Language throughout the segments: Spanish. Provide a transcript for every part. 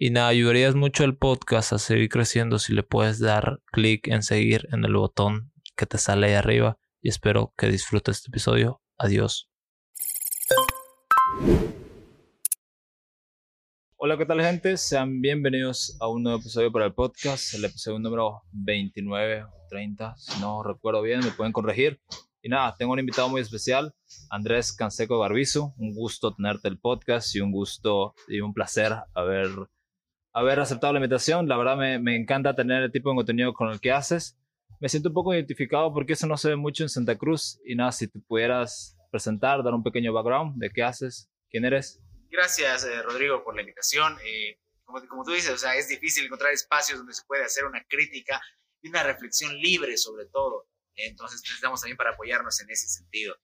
y nada, ayudarías mucho al podcast a seguir creciendo si le puedes dar clic en seguir en el botón que te sale ahí arriba. Y espero que disfrutes este episodio. Adiós. Hola, ¿qué tal gente? Sean bienvenidos a un nuevo episodio para el podcast, el episodio número 29 o 30, si no recuerdo bien, me pueden corregir. Y nada, tengo un invitado muy especial, Andrés Canseco Barbizo. Un gusto tenerte el podcast y un gusto y un placer haber haber aceptado la invitación. La verdad me, me, encanta tener el tipo de contenido con el que haces. Me siento un poco identificado porque eso no se ve mucho en Santa Cruz. Y nada, si te pudieras presentar, dar un pequeño background de qué haces, quién eres. Gracias, eh, Rodrigo, por la invitación. Eh, como, como, tú dices, o sea, es difícil encontrar espacios donde se puede hacer una crítica y una reflexión libre sobre todo. Entonces necesitamos también para apoyarnos en ese sentido.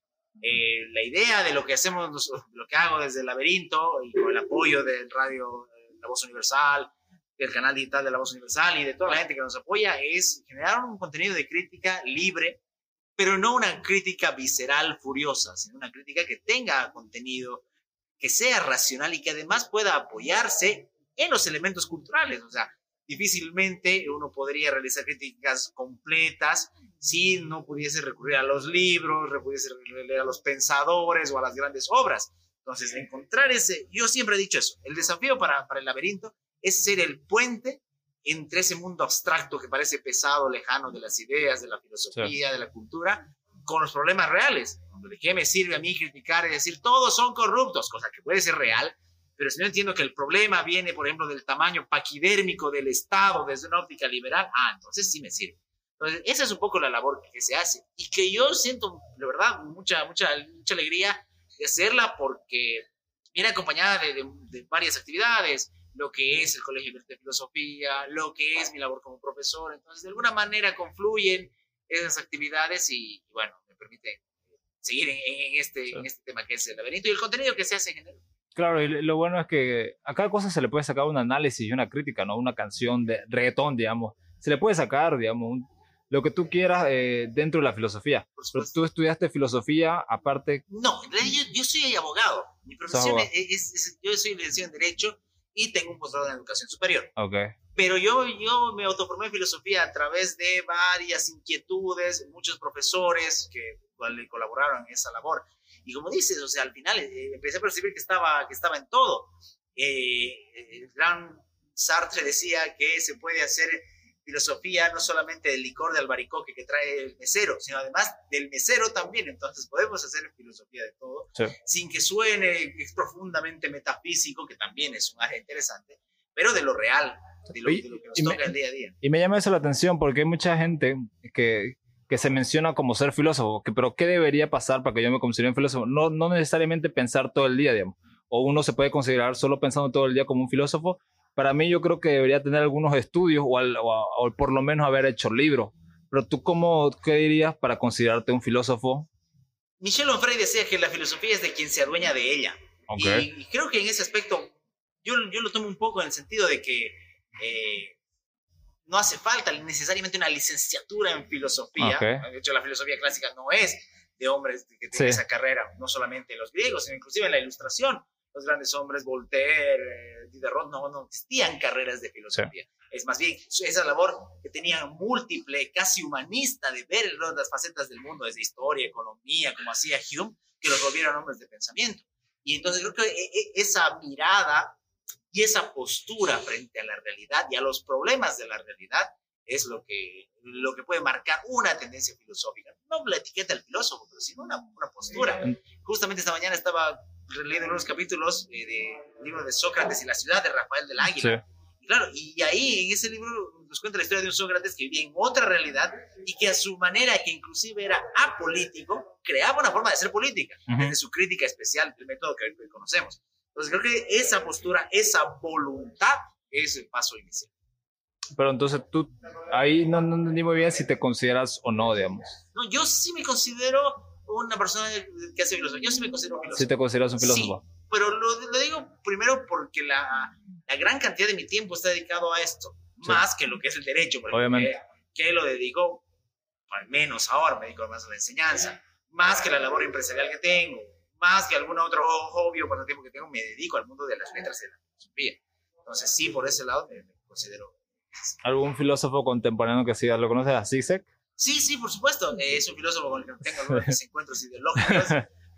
Eh, la idea de lo que hacemos, lo que hago desde el laberinto y con el apoyo del radio la Voz Universal, del canal digital de La Voz Universal y de toda la gente que nos apoya es generar un contenido de crítica libre, pero no una crítica visceral, furiosa, sino una crítica que tenga contenido, que sea racional y que además pueda apoyarse en los elementos culturales. O sea, difícilmente uno podría realizar críticas completas si no pudiese recurrir a los libros, pudiese recurrir a los pensadores o a las grandes obras. Entonces, encontrar ese, yo siempre he dicho eso, el desafío para, para el laberinto es ser el puente entre ese mundo abstracto que parece pesado, lejano de las ideas, de la filosofía, de la cultura, con los problemas reales. ¿De qué me sirve a mí criticar y decir todos son corruptos? Cosa que puede ser real, pero si no entiendo que el problema viene, por ejemplo, del tamaño paquidérmico del Estado desde una óptica liberal, ah, entonces sí me sirve. Entonces, esa es un poco la labor que se hace y que yo siento, de verdad, mucha, mucha, mucha alegría de hacerla porque viene acompañada de, varias actividades, lo que es el Colegio de Filosofía, lo que es mi labor como profesor. Entonces, de alguna manera confluyen esas actividades y, bueno, me permite seguir en, este, en este tema que es el laberinto y el contenido que se hace en general. Claro, y lo bueno es que a cada cosa se le puede sacar un análisis y una crítica, ¿no? Una canción de reggaetón, digamos. Se le puede sacar, digamos, un, lo que tú quieras eh, dentro de la filosofía. Pero tú estudiaste filosofía aparte. No, en realidad yo, soy abogado. Mi profesión es, yo soy licenciado en Derecho y tengo un posgrado en Educación Superior. Okay. Pero yo, yo me autoformé en filosofía a través de varias inquietudes, muchos profesores que colaboraron en esa labor. Y como dices, o sea, al final eh, empecé a percibir que estaba, que estaba en todo. Eh, el gran Sartre decía que se puede hacer filosofía no solamente del licor de albaricoque que trae el mesero, sino además del mesero también. Entonces podemos hacer filosofía de todo, sin que suene es profundamente metafísico, que también es un área interesante, pero de lo real, de lo, que nos toca el día a día. Y me llama eso la atención porque hay mucha gente que, que se menciona como ser filósofo, que, pero ¿qué debería pasar para que yo me considere un filósofo? No, no necesariamente pensar todo el día, digamos. O uno se puede considerar solo pensando todo el día como un filósofo, para mí yo creo que debería tener algunos estudios o, o, por lo menos haber hecho libros. Pero tú, cómo, ¿qué dirías para considerarte un filósofo? Michel Onfray decía que la filosofía es de quien se adueña de ella. Y, creo que en ese aspecto yo, yo lo tomo un poco en el sentido de que eh, no hace falta necesariamente una licenciatura en filosofía. De hecho, la filosofía clásica no es de hombres que tienen esa carrera, no solamente los griegos, sino inclusive en la ilustración los grandes hombres, Voltaire, Diderot, no, no existían carreras de filosofía. Es más bien esa labor que tenía múltiple, casi humanista, de ver las facetas del mundo, desde historia, economía, como hacía Hume, que los volvieron hombres de pensamiento. Y entonces creo que e, e, esa mirada y esa postura frente a la realidad y a los problemas de la realidad es lo que, lo que puede marcar una tendencia filosófica. No la etiqueta del filósofo, pero sino una, una postura. Justamente esta mañana estaba leyendo unos capítulos eh, del libro de Sócrates y la ciudad de Rafael del Águila. Y claro, y ahí en ese libro nos cuenta la historia de un Sócrates que vivía en otra realidad y que a su manera, que inclusive era apolítico, creaba una forma de ser política, desde su crítica especial, el método que hoy conocemos. Entonces creo que esa postura, esa voluntad es el paso inicial. Pero entonces tú, ahí no, no entendí muy bien si te consideras o no, digamos. No, yo sí me considero una persona que hace filosofía. Yo sí me considero filósofo. Sí te consideras un filósofo. Sí, pero lo, lo, digo primero porque la, la, gran cantidad de mi tiempo está dedicado a esto, más que lo que es el derecho. Obviamente. Que, lo dedico, al menos ahora me dedico más a la enseñanza, más que la labor empresarial que tengo, más que algún otro hobby o pasatiempo que tengo, me dedico al mundo de las letras y la filosofía. Entonces sí, por ese lado me, considero ¿Algún filósofo contemporáneo que sigas lo conoces? ¿A Zizek? Sí, sí, por supuesto. es un filósofo con el que tengo algunos encuentros ideológicos,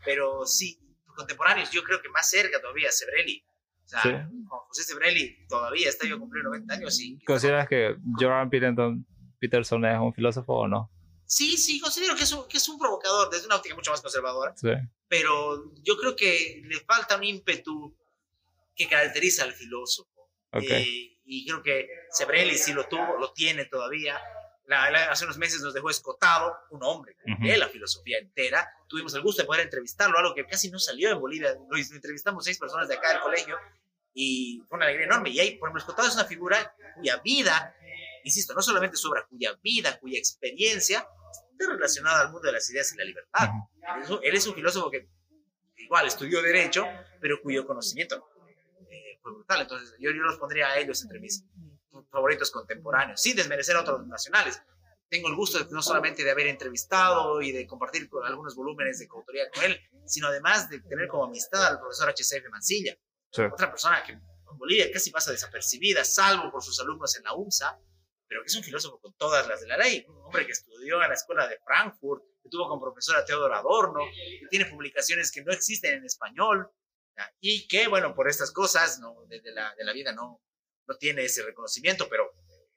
pero sí, contemporáneos, yo creo que más cerca todavía, Sebrelli. O sea, Juan José Sebrelli todavía está yo a cumplir 90 años. Y, ¿Consideras que Jordan Peterson, Peterson es un filósofo o no? Sí, sí, considero que es, un, que es un provocador desde una óptica mucho más conservadora. Sí. Pero yo creo que le falta un ímpetu que caracteriza al filósofo. Okay. Eh, y creo que Sebrelli sí lo tuvo, lo tiene todavía hace unos meses nos dejó escotado un hombre de la filosofía entera. Tuvimos el gusto de poder entrevistarlo, algo que casi no salió en Bolivia. Lo entrevistamos seis personas de acá del colegio y fue una alegría enorme. Y ahí, por ejemplo, escotado es una figura cuya vida, insisto, no solamente su obra, cuya vida, cuya experiencia está relacionada al mundo de las ideas y la libertad. él, es un filósofo que igual estudió Derecho, pero cuyo conocimiento eh, fue brutal. Entonces, yo, yo los pondría a ellos entre mis favoritos contemporáneos, sin desmerecer a otros nacionales. Tengo el gusto de, no solamente de haber entrevistado y de compartir algunos volúmenes de coautoría con él, sino además de tener como amistad al profesor H.C.F. Mancilla, otra persona que en Bolivia casi pasa desapercibida, salvo por sus alumnos en la UMSA, pero que es un filósofo con todas las de la ley, un hombre que estudió en la escuela de Frankfurt, que tuvo como profesora Teodoro Adorno, que tiene publicaciones que no existen en español, y que, bueno, por estas cosas ¿no? de, la, de la vida no, no tiene ese reconocimiento, pero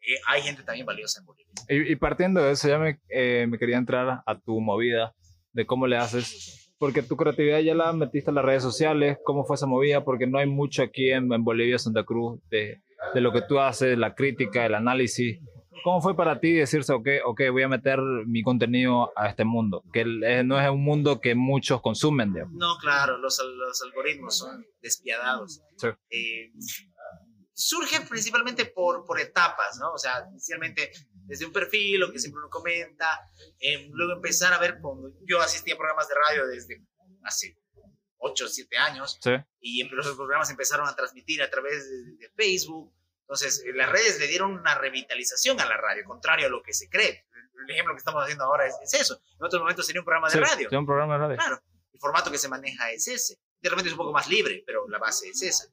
eh, hay gente también valiosa en Bolivia. Y, partiendo de eso, ya me, eh, me, quería entrar a tu movida, de cómo le haces, porque tu creatividad ya la metiste en las redes sociales, cómo fue esa movida, porque no hay mucho aquí en, Bolivia, Santa Cruz, de, de, lo que tú haces, la crítica, el análisis. ¿Cómo fue para ti decirse, ok, ok, voy a meter mi contenido a este mundo? Que eh, no es un mundo que muchos consumen, digamos. No, claro, los, los algoritmos son despiadados. Sí surge principalmente por, por etapas, ¿no? O sea, inicialmente desde un perfil, lo que siempre uno comenta, em, luego empezar a ver, cuando yo asistía a programas de radio desde hace 8 o 7 años, sí. y los programas empezaron a transmitir a través de, Facebook, entonces eh, las redes le dieron una revitalización a la radio, contrario a lo que se cree. El ejemplo que estamos haciendo ahora es, eso. En otros momentos sería un programa de radio. un programa de radio. Claro, el formato que se maneja es ese. De repente es un poco más libre, pero la base es esa.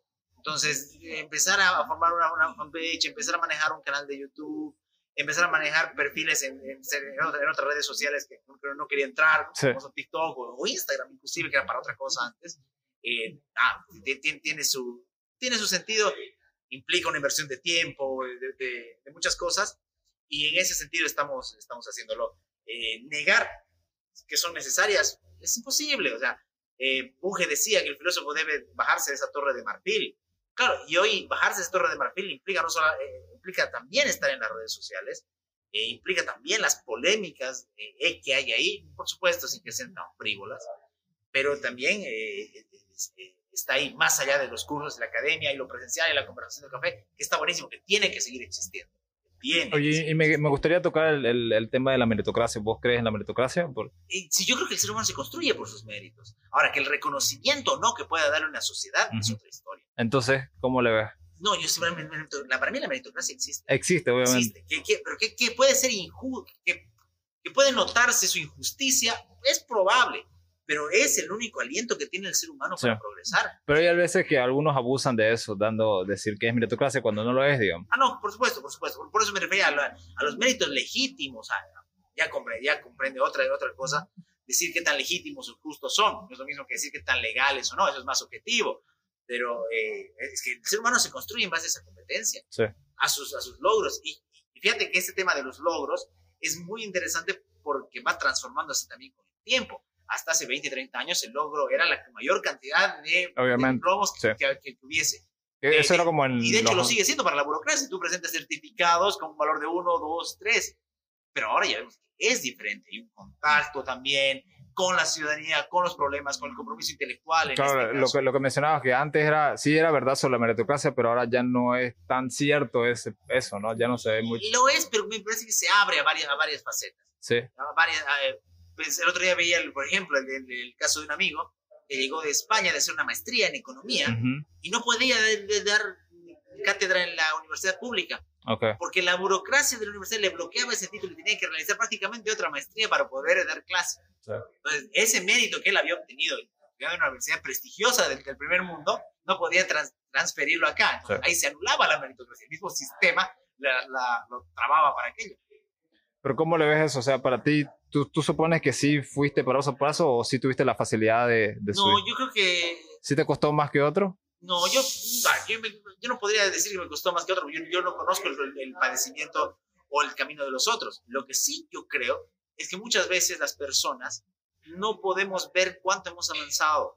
Entonces, empezar a, formar una, una, fanpage, empezar a manejar un canal de YouTube, empezar a manejar perfiles en, en, otras redes sociales que no, quería entrar, como TikTok o, Instagram, inclusive, que era para otra cosa antes. Eh, ah, tiene, su, tiene su sentido, implica una inversión de tiempo, de, de, muchas cosas, y en ese sentido estamos, estamos haciéndolo. Eh, negar que son necesarias es imposible, o sea, eh, Bunge decía que el filósofo debe bajarse de esa torre de marfil. Claro, y hoy bajarse de esa torre de marfil implica, no solo, eh, implica también estar en las redes sociales, eh, implica también las polémicas eh, que hay ahí, por supuesto, sin que sean tan frívolas, pero también está ahí más allá de los cursos de la academia y lo presencial y la conversación del café, que está buenísimo, que tiene que seguir existiendo. Oye, y me, me, gustaría tocar el, el, tema de la meritocracia. ¿Vos crees en la meritocracia? Por... Sí, yo creo que el ser humano se construye por sus méritos. Ahora, que el reconocimiento no que pueda darle una sociedad es otra historia. Entonces, ¿cómo le ves? No, yo la, para mí la meritocracia existe. Existe, obviamente. Existe. pero que, que, puede ser injusto, que, que puede notarse su injusticia, es probable. pero es el único aliento que tiene el ser humano para progresar. Pero hay veces que algunos abusan de eso, dando, decir que es meritocracia cuando no lo es, digamos. Ah, no, por supuesto, por supuesto. Por eso me refería a, los méritos legítimos. ya, comprende, ya comprende otra, otra cosa. Decir qué tan legítimos o justos son. No es lo mismo que decir qué tan legales o no, eso es más objetivo. Pero eh, es que el ser humano se construye en base a esa competencia, a, sus, a sus logros. Y, y fíjate que este tema de los logros es muy interesante porque va transformándose también con el tiempo hasta hace 20, 30 años el logro era la mayor cantidad de, logros que, tuviese. E-, eso era como en y de hecho lo sigue siendo para la burocracia. Tú presentas certificados con un valor de 1, 2, 3. Pero ahora ya vemos que es diferente. Hay un contacto también con la ciudadanía, con los problemas, con el compromiso intelectual. claro, este lo, que, lo que mencionabas, que antes era, sí era verdad sobre la meritocracia, pero ahora ya no es tan cierto ese, eso, ¿no? Ya no se ve mucho. Lo es, pero me parece que se abre a varias, a varias facetas. Sí. A varias, pues, el otro día veía, por ejemplo, el, el, caso de un amigo que llegó de España de hacer una maestría en economía y no podía dar cátedra en la universidad pública. Porque la burocracia de la universidad le bloqueaba ese título y tenía que realizar prácticamente otra maestría para poder dar clase. Entonces, ese mérito que él había obtenido en una universidad prestigiosa del, primer mundo, no podía transferirlo acá. Ahí se anulaba la meritocracia. El mismo sistema la, lo trababa para aquello. Pero ¿cómo le ves eso? O sea, para ti, ¿Tú, ¿Tú, supones que sí fuiste paso a paso o sí tuviste la facilidad de, de No, yo creo que... ¿Sí te costó más que otro? No, yo, yo, no podría decir que me costó más que otro, yo, yo no conozco el, padecimiento o el camino de los otros. Lo que sí yo creo es que muchas veces las personas no podemos ver cuánto hemos avanzado.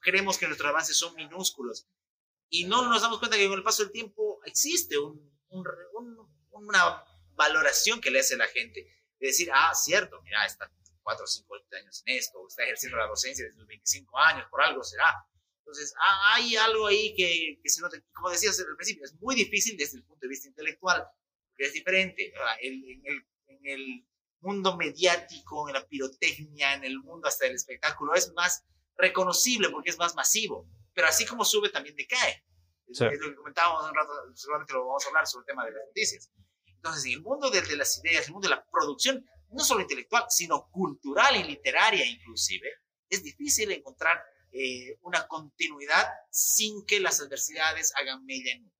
Creemos que nuestros avances son minúsculos y no nos damos cuenta que con el paso del tiempo existe un, un, una valoración que le hace la gente de decir, ah, cierto, mira, está 4 o 5 años en esto, está ejerciendo la docencia desde los 25 años, por algo será. Entonces, hay algo ahí que, que se nota, como decías al principio, es muy difícil desde el punto de vista intelectual, porque es diferente. En el, en el mundo mediático, en la pirotecnia, en el mundo hasta del espectáculo, es más reconocible porque es más masivo, pero así como sube, también decae. Es lo que comentábamos un rato, seguramente lo vamos a hablar sobre el tema de las noticias. Entonces, en el mundo de, de las ideas, el mundo de la producción, no solo intelectual, sino cultural y literaria inclusive, es difícil encontrar eh, una continuidad sin que las adversidades hagan mella en uno.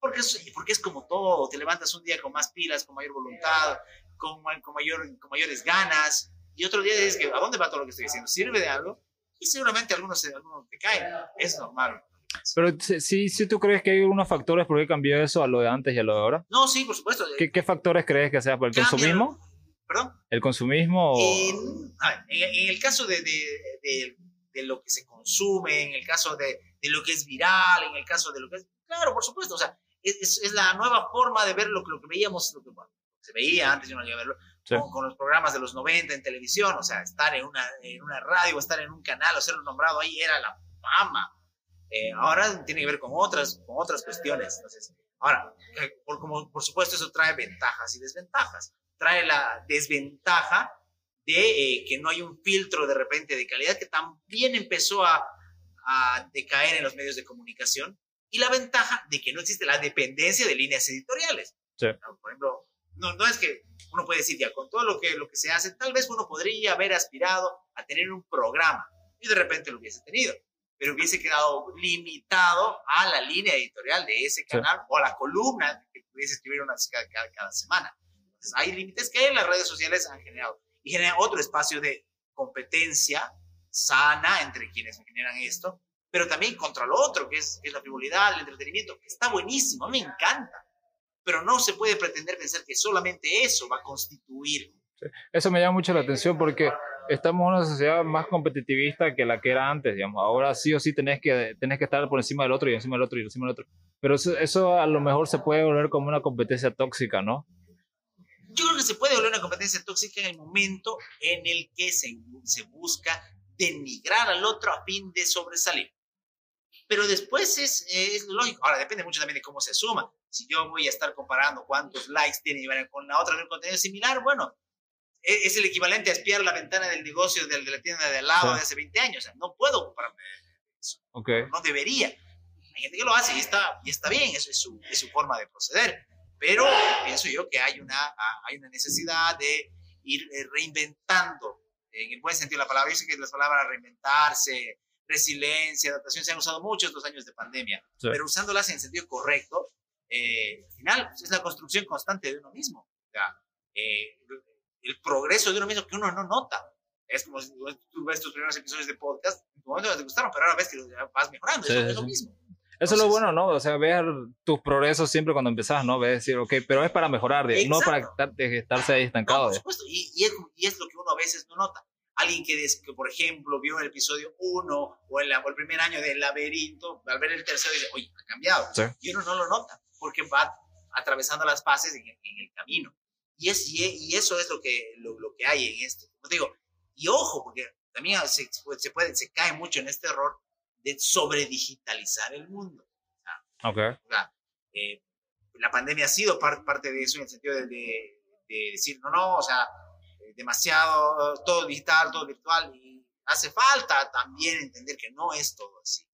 Porque es, porque es como todo, te levantas un día con más pilas, con mayor voluntad, con, con, mayor, con mayores ganas, y otro día dices que, ¿a dónde va todo lo que estoy haciendo? ¿Sirve de algo? Y seguramente algunos, algunos te caen, es normal. Pero sí, sí tú crees que hay unos factores por qué cambió eso a lo de antes y a lo de ahora. No, sí, por supuesto. ¿Qué, qué factores crees que sea por el consumismo? ¿Perdón? ¿El consumismo? En, en, el caso de, de, de, lo que se consume, en el caso de, lo que es viral, en el caso de lo que es... Claro, por supuesto, o sea, es, es la nueva forma de ver lo, lo que veíamos, lo que se veía antes, yo no llegué a verlo, con, los programas de los 90 en televisión, o sea, estar en una, en una radio, estar en un canal o ser nombrado ahí era la fama. Eh, ahora tiene que ver con otras, con otras cuestiones. Entonces, ahora, eh, por, como, por supuesto, eso trae ventajas y desventajas. Trae la desventaja de eh, que no hay un filtro de repente de calidad que también empezó a, a decaer en los medios de comunicación y la ventaja de que no existe la dependencia de líneas editoriales. Por ejemplo, no, no es que uno puede decir ya con todo lo que, lo que se hace, tal vez uno podría haber aspirado a tener un programa y de repente lo hubiese tenido pero hubiese quedado limitado a la línea editorial de ese canal o a la columna que pudiese escribir una cada, cada, semana. Entonces, hay límites que las redes sociales han generado y generan otro espacio de competencia sana entre quienes generan esto, pero también contra lo otro, que es, es la frivolidad, el entretenimiento, que está buenísimo, me encanta, pero no se puede pretender pensar que solamente eso va a constituir. Eso me llama mucho la atención porque estamos en una sociedad más competitivista que la que era antes, digamos. Ahora sí o sí tenés que, tenés que estar por encima del otro y encima del otro y encima del otro. Pero eso, eso a lo mejor se puede volver como una competencia tóxica, ¿no? Yo creo que se puede volver una competencia tóxica en el momento en el que se, se busca denigrar al otro a fin de sobresalir. Pero después es, es lógico. Ahora, depende mucho también de cómo se suma. Si yo voy a estar comparando cuántos likes tiene con la otra de un contenido similar, bueno, e-, es el equivalente a espiar la ventana del negocio de, la tienda de al lado de hace 20 años. O sea, no puedo compararme eso. No debería. Hay gente que lo hace y está, y está bien, eso es su, es su forma de proceder. Pero pienso yo que hay una, hay una necesidad de ir eh, reinventando en el buen sentido de la palabra. Yo sé que las palabras reinventarse, resiliencia, adaptación se han usado mucho estos años de pandemia, pero usándolas en el sentido correcto, eh, al final es la construcción constante de uno mismo. O sea, eh, el progreso de uno mismo que uno no nota. Es como si tú ves tus primeros episodios de podcast, en tu momento te gustaron, pero ahora ves que vas mejorando, es, lo mismo. Eso es lo bueno, ¿no? O sea, ver tus progresos siempre cuando empezás, ¿no? Ves decir, ok, pero es para mejorar, no para estarse ahí estancado. por supuesto, y, y, es, y, es, lo que uno a veces no nota. Alguien que, que por ejemplo, vio el episodio 1 o, el, el primer año del laberinto, al ver el tercero dice, oye, ha cambiado. Y uno no lo nota, porque va atravesando las fases en, en el camino. Y, es, y, eso es lo que, lo, lo, que hay en esto. Como digo, y ojo, porque también se, se, puede, se cae mucho en este error de sobredigitalizar el mundo. Okay. Eh, la pandemia ha sido parte de eso en el sentido de, de, decir, no, no, o sea, eh, demasiado, todo digital, todo virtual, y hace falta también entender que no es todo así.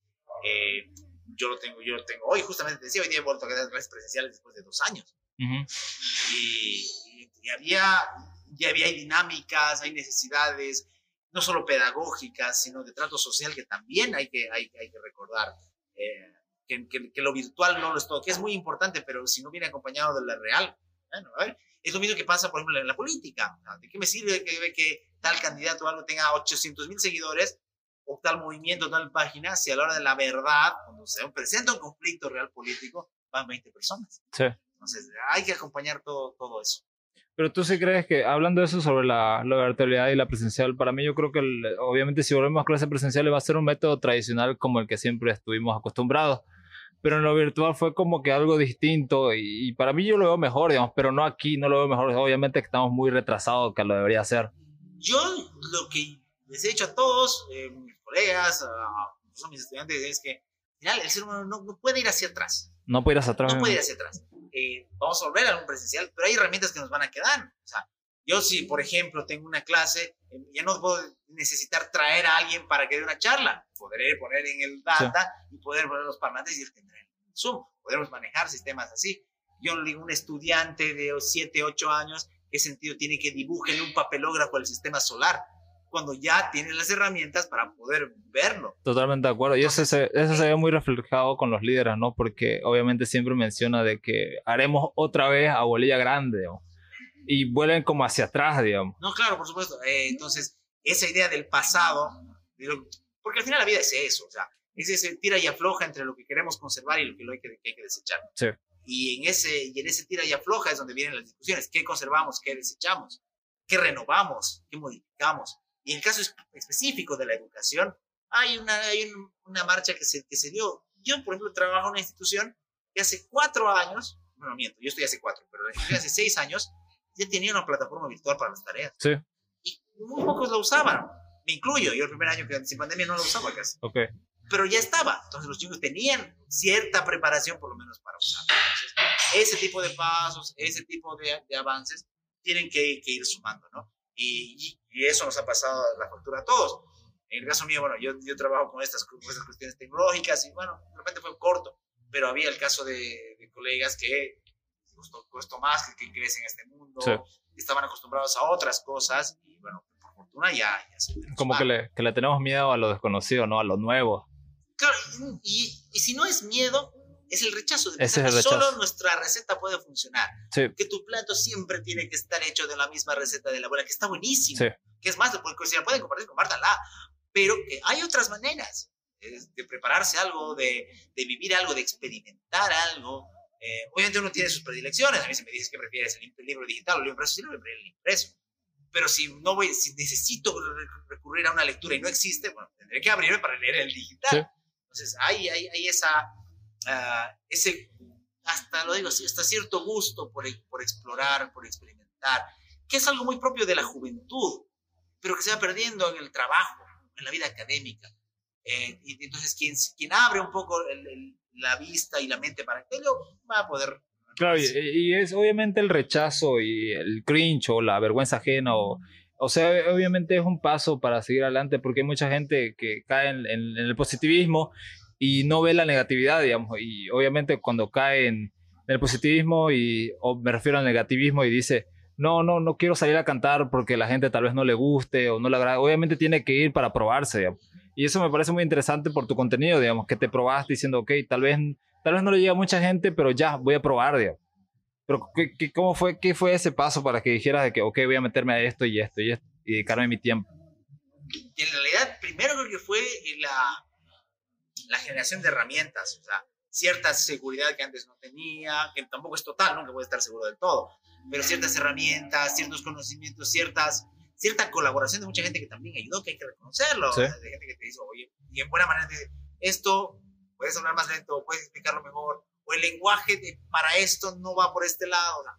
Eh, yo lo tengo, yo lo tengo hoy, justamente te decía, hoy día he vuelto a quedar clases presenciales después de dos años. y, y, había, ya había dinámicas, hay necesidades, no solo pedagógicas, sino de trato social que también hay que, hay, hay que recordar. Eh, que, que, lo virtual no lo es todo, que es muy importante, pero si no viene acompañado de la real, bueno, a ver, es lo mismo que pasa, por ejemplo, en la política. ¿De qué me sirve que, que tal candidato o algo tenga 800 mil seguidores o tal movimiento, tal página, si a la hora de la verdad, cuando se presenta un conflicto real político, van 20 personas? Sí. Entonces, hay que acompañar todo, todo eso. Pero tú sí crees que, hablando de eso sobre la, la virtualidad y la presencial, para mí yo creo que obviamente si volvemos a clases presenciales va a ser un método tradicional como el que siempre estuvimos acostumbrados. Pero en lo virtual fue como que algo distinto y, para mí yo lo veo mejor, digamos, pero no aquí, no lo veo mejor. Obviamente que estamos muy retrasados que lo debería hacer. Yo lo que les he dicho a todos, eh, mis colegas, a, mis estudiantes, es que al final el ser humano no, no puede ir hacia atrás. No puede ir hacia atrás. No puede ir hacia atrás eh, vamos a volver a un presencial, pero hay herramientas que nos van a quedar. O sea, yo si, por ejemplo, tengo una clase, eh, ya no puedo necesitar traer a alguien para que dé una charla. Podré poner en el data y poder poner los parlantes y él tendrá el Zoom. Podemos manejar sistemas así. Yo le digo un estudiante de 7, 8 años, ¿qué sentido tiene que dibuje en un papelógrafo el sistema solar? Cuando ya tiene las herramientas para poder verlo. Totalmente de acuerdo. Y eso se, eso se ve muy reflejado con los líderes, ¿no? Porque obviamente siempre menciona de que haremos otra vez a Bolilla grande, Y vuelven como hacia atrás, digamos. No, claro, por supuesto. Eh, entonces, esa idea del pasado, porque al final la vida es eso, o sea, es ese tira y afloja entre lo que queremos conservar y lo que, hay, que, que hay que desechar. Sí. Y en, ese, y en ese tira y afloja es donde vienen las discusiones. ¿Qué conservamos? ¿Qué desechamos? ¿Qué renovamos? ¿Qué modificamos? Y en el caso específico de la educación, hay una, hay una marcha que se, que se dio. Yo, por ejemplo, trabajo en una institución que hace cuatro años, bueno, miento, yo estoy hace cuatro, pero hace seis años ya tenía una plataforma virtual para las tareas. Sí. Y muy pocos la usaban. Me incluyo, yo el primer año que sin pandemia no la usaba casi. Ok. Pero ya estaba. Entonces los chicos tenían cierta preparación por lo menos para usarla. ese tipo de pasos, ese tipo de, de avances tienen que, que, ir sumando, ¿no? Y, y, eso nos ha pasado la factura a todos. En el caso mío, bueno, yo, yo trabajo con estas, con estas cuestiones tecnológicas y bueno, de repente fue corto, pero había el caso de, de colegas que costó, costó, más, que, que crecen en este mundo, sí. estaban acostumbrados a otras cosas y bueno, por fortuna ya, ya se Como que le, que le tenemos miedo a lo desconocido, ¿no? A lo nuevo. Claro, y, y si no es miedo, es el rechazo. De es el rechazo. Solo nuestra receta puede funcionar. Sí. Que tu plato siempre tiene que estar hecho de la misma receta de la abuela, que está buenísimo. Sí. Que es más, si la pueden compartir, compártanla. Pero que hay otras maneras de prepararse algo, de, de vivir algo, de experimentar algo. Eh, obviamente uno tiene sus predilecciones. A mí se me dice que prefieres el libro digital o el libro impreso, sí, lo prefiero el impreso. Pero si no voy, si necesito recurrir a una lectura y no existe, bueno, tendré que abrirme para leer el digital. Sí. Entonces, hay, hay, hay esa, Uh, ese, hasta lo digo, hasta cierto gusto por, por, explorar, por experimentar, que es algo muy propio de la juventud, pero que se va perdiendo en el trabajo, en la vida académica. Eh, y entonces, quien, quien abre un poco el, el, la vista y la mente para aquello, va a poder... Claro, y, y, es obviamente el rechazo y el cringe o la vergüenza ajena o... O sea, obviamente es un paso para seguir adelante porque hay mucha gente que cae en, en, en el positivismo y no ve la negatividad, digamos, y obviamente cuando cae en el positivismo, y, o me refiero al negativismo y dice, no, no, no quiero salir a cantar porque la gente tal vez no le guste o no le agrade. Obviamente tiene que ir para probarse, digamos. Y eso me parece muy interesante por tu contenido, digamos, que te probaste diciendo, ok, tal vez, tal vez no le llega a mucha gente, pero ya, voy a probar, digamos. Pero, ¿qué, qué, cómo fue, ¿qué fue ese paso para que dijeras de que, ok, voy a meterme a esto y esto y esto y dedicarme mi tiempo? En realidad, primero creo que fue la, la generación de herramientas, o sea, cierta seguridad que antes no tenía, que tampoco es total, nunca puede estar seguro del todo, pero ciertas herramientas, ciertos conocimientos, ciertas, cierta colaboración de mucha gente que también ayudó, que hay que reconocerlo, de gente que te dice, oye, y en buena manera te dice, esto, puedes hablar más lento, puedes explicarlo mejor, o el lenguaje de, para esto no va por este lado, o sea,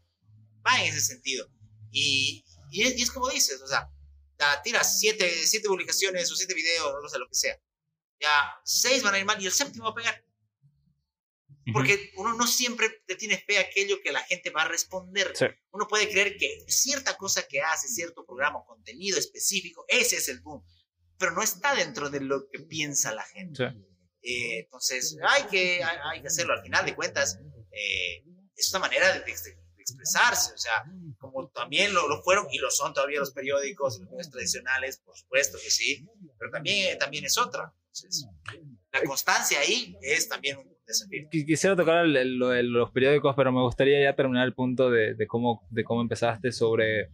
va en ese sentido. Y, y, es, y es como dices, o sea, tiras siete, siete publicaciones o siete videos, no sé, lo que sea. Ya seis van a ir mal y el séptimo va a pegar. Porque uno no siempre le tiene fe a aquello que la gente va a responder. Uno puede creer que cierta cosa que hace, cierto programa o contenido específico, ese es el boom. Pero no está dentro de lo que piensa la gente. Eh, entonces, hay que, hay, que hacerlo. Al final de cuentas, eh, es una manera de, de, expresarse. O sea, como también lo, lo, fueron y lo son todavía los periódicos, los medios tradicionales, por supuesto que sí. Pero también, también es otra. Entonces, la constancia ahí es también un desafío. Quisiera tocar lo de los periódicos, pero me gustaría ya terminar el punto de, de, cómo, de cómo empezaste sobre...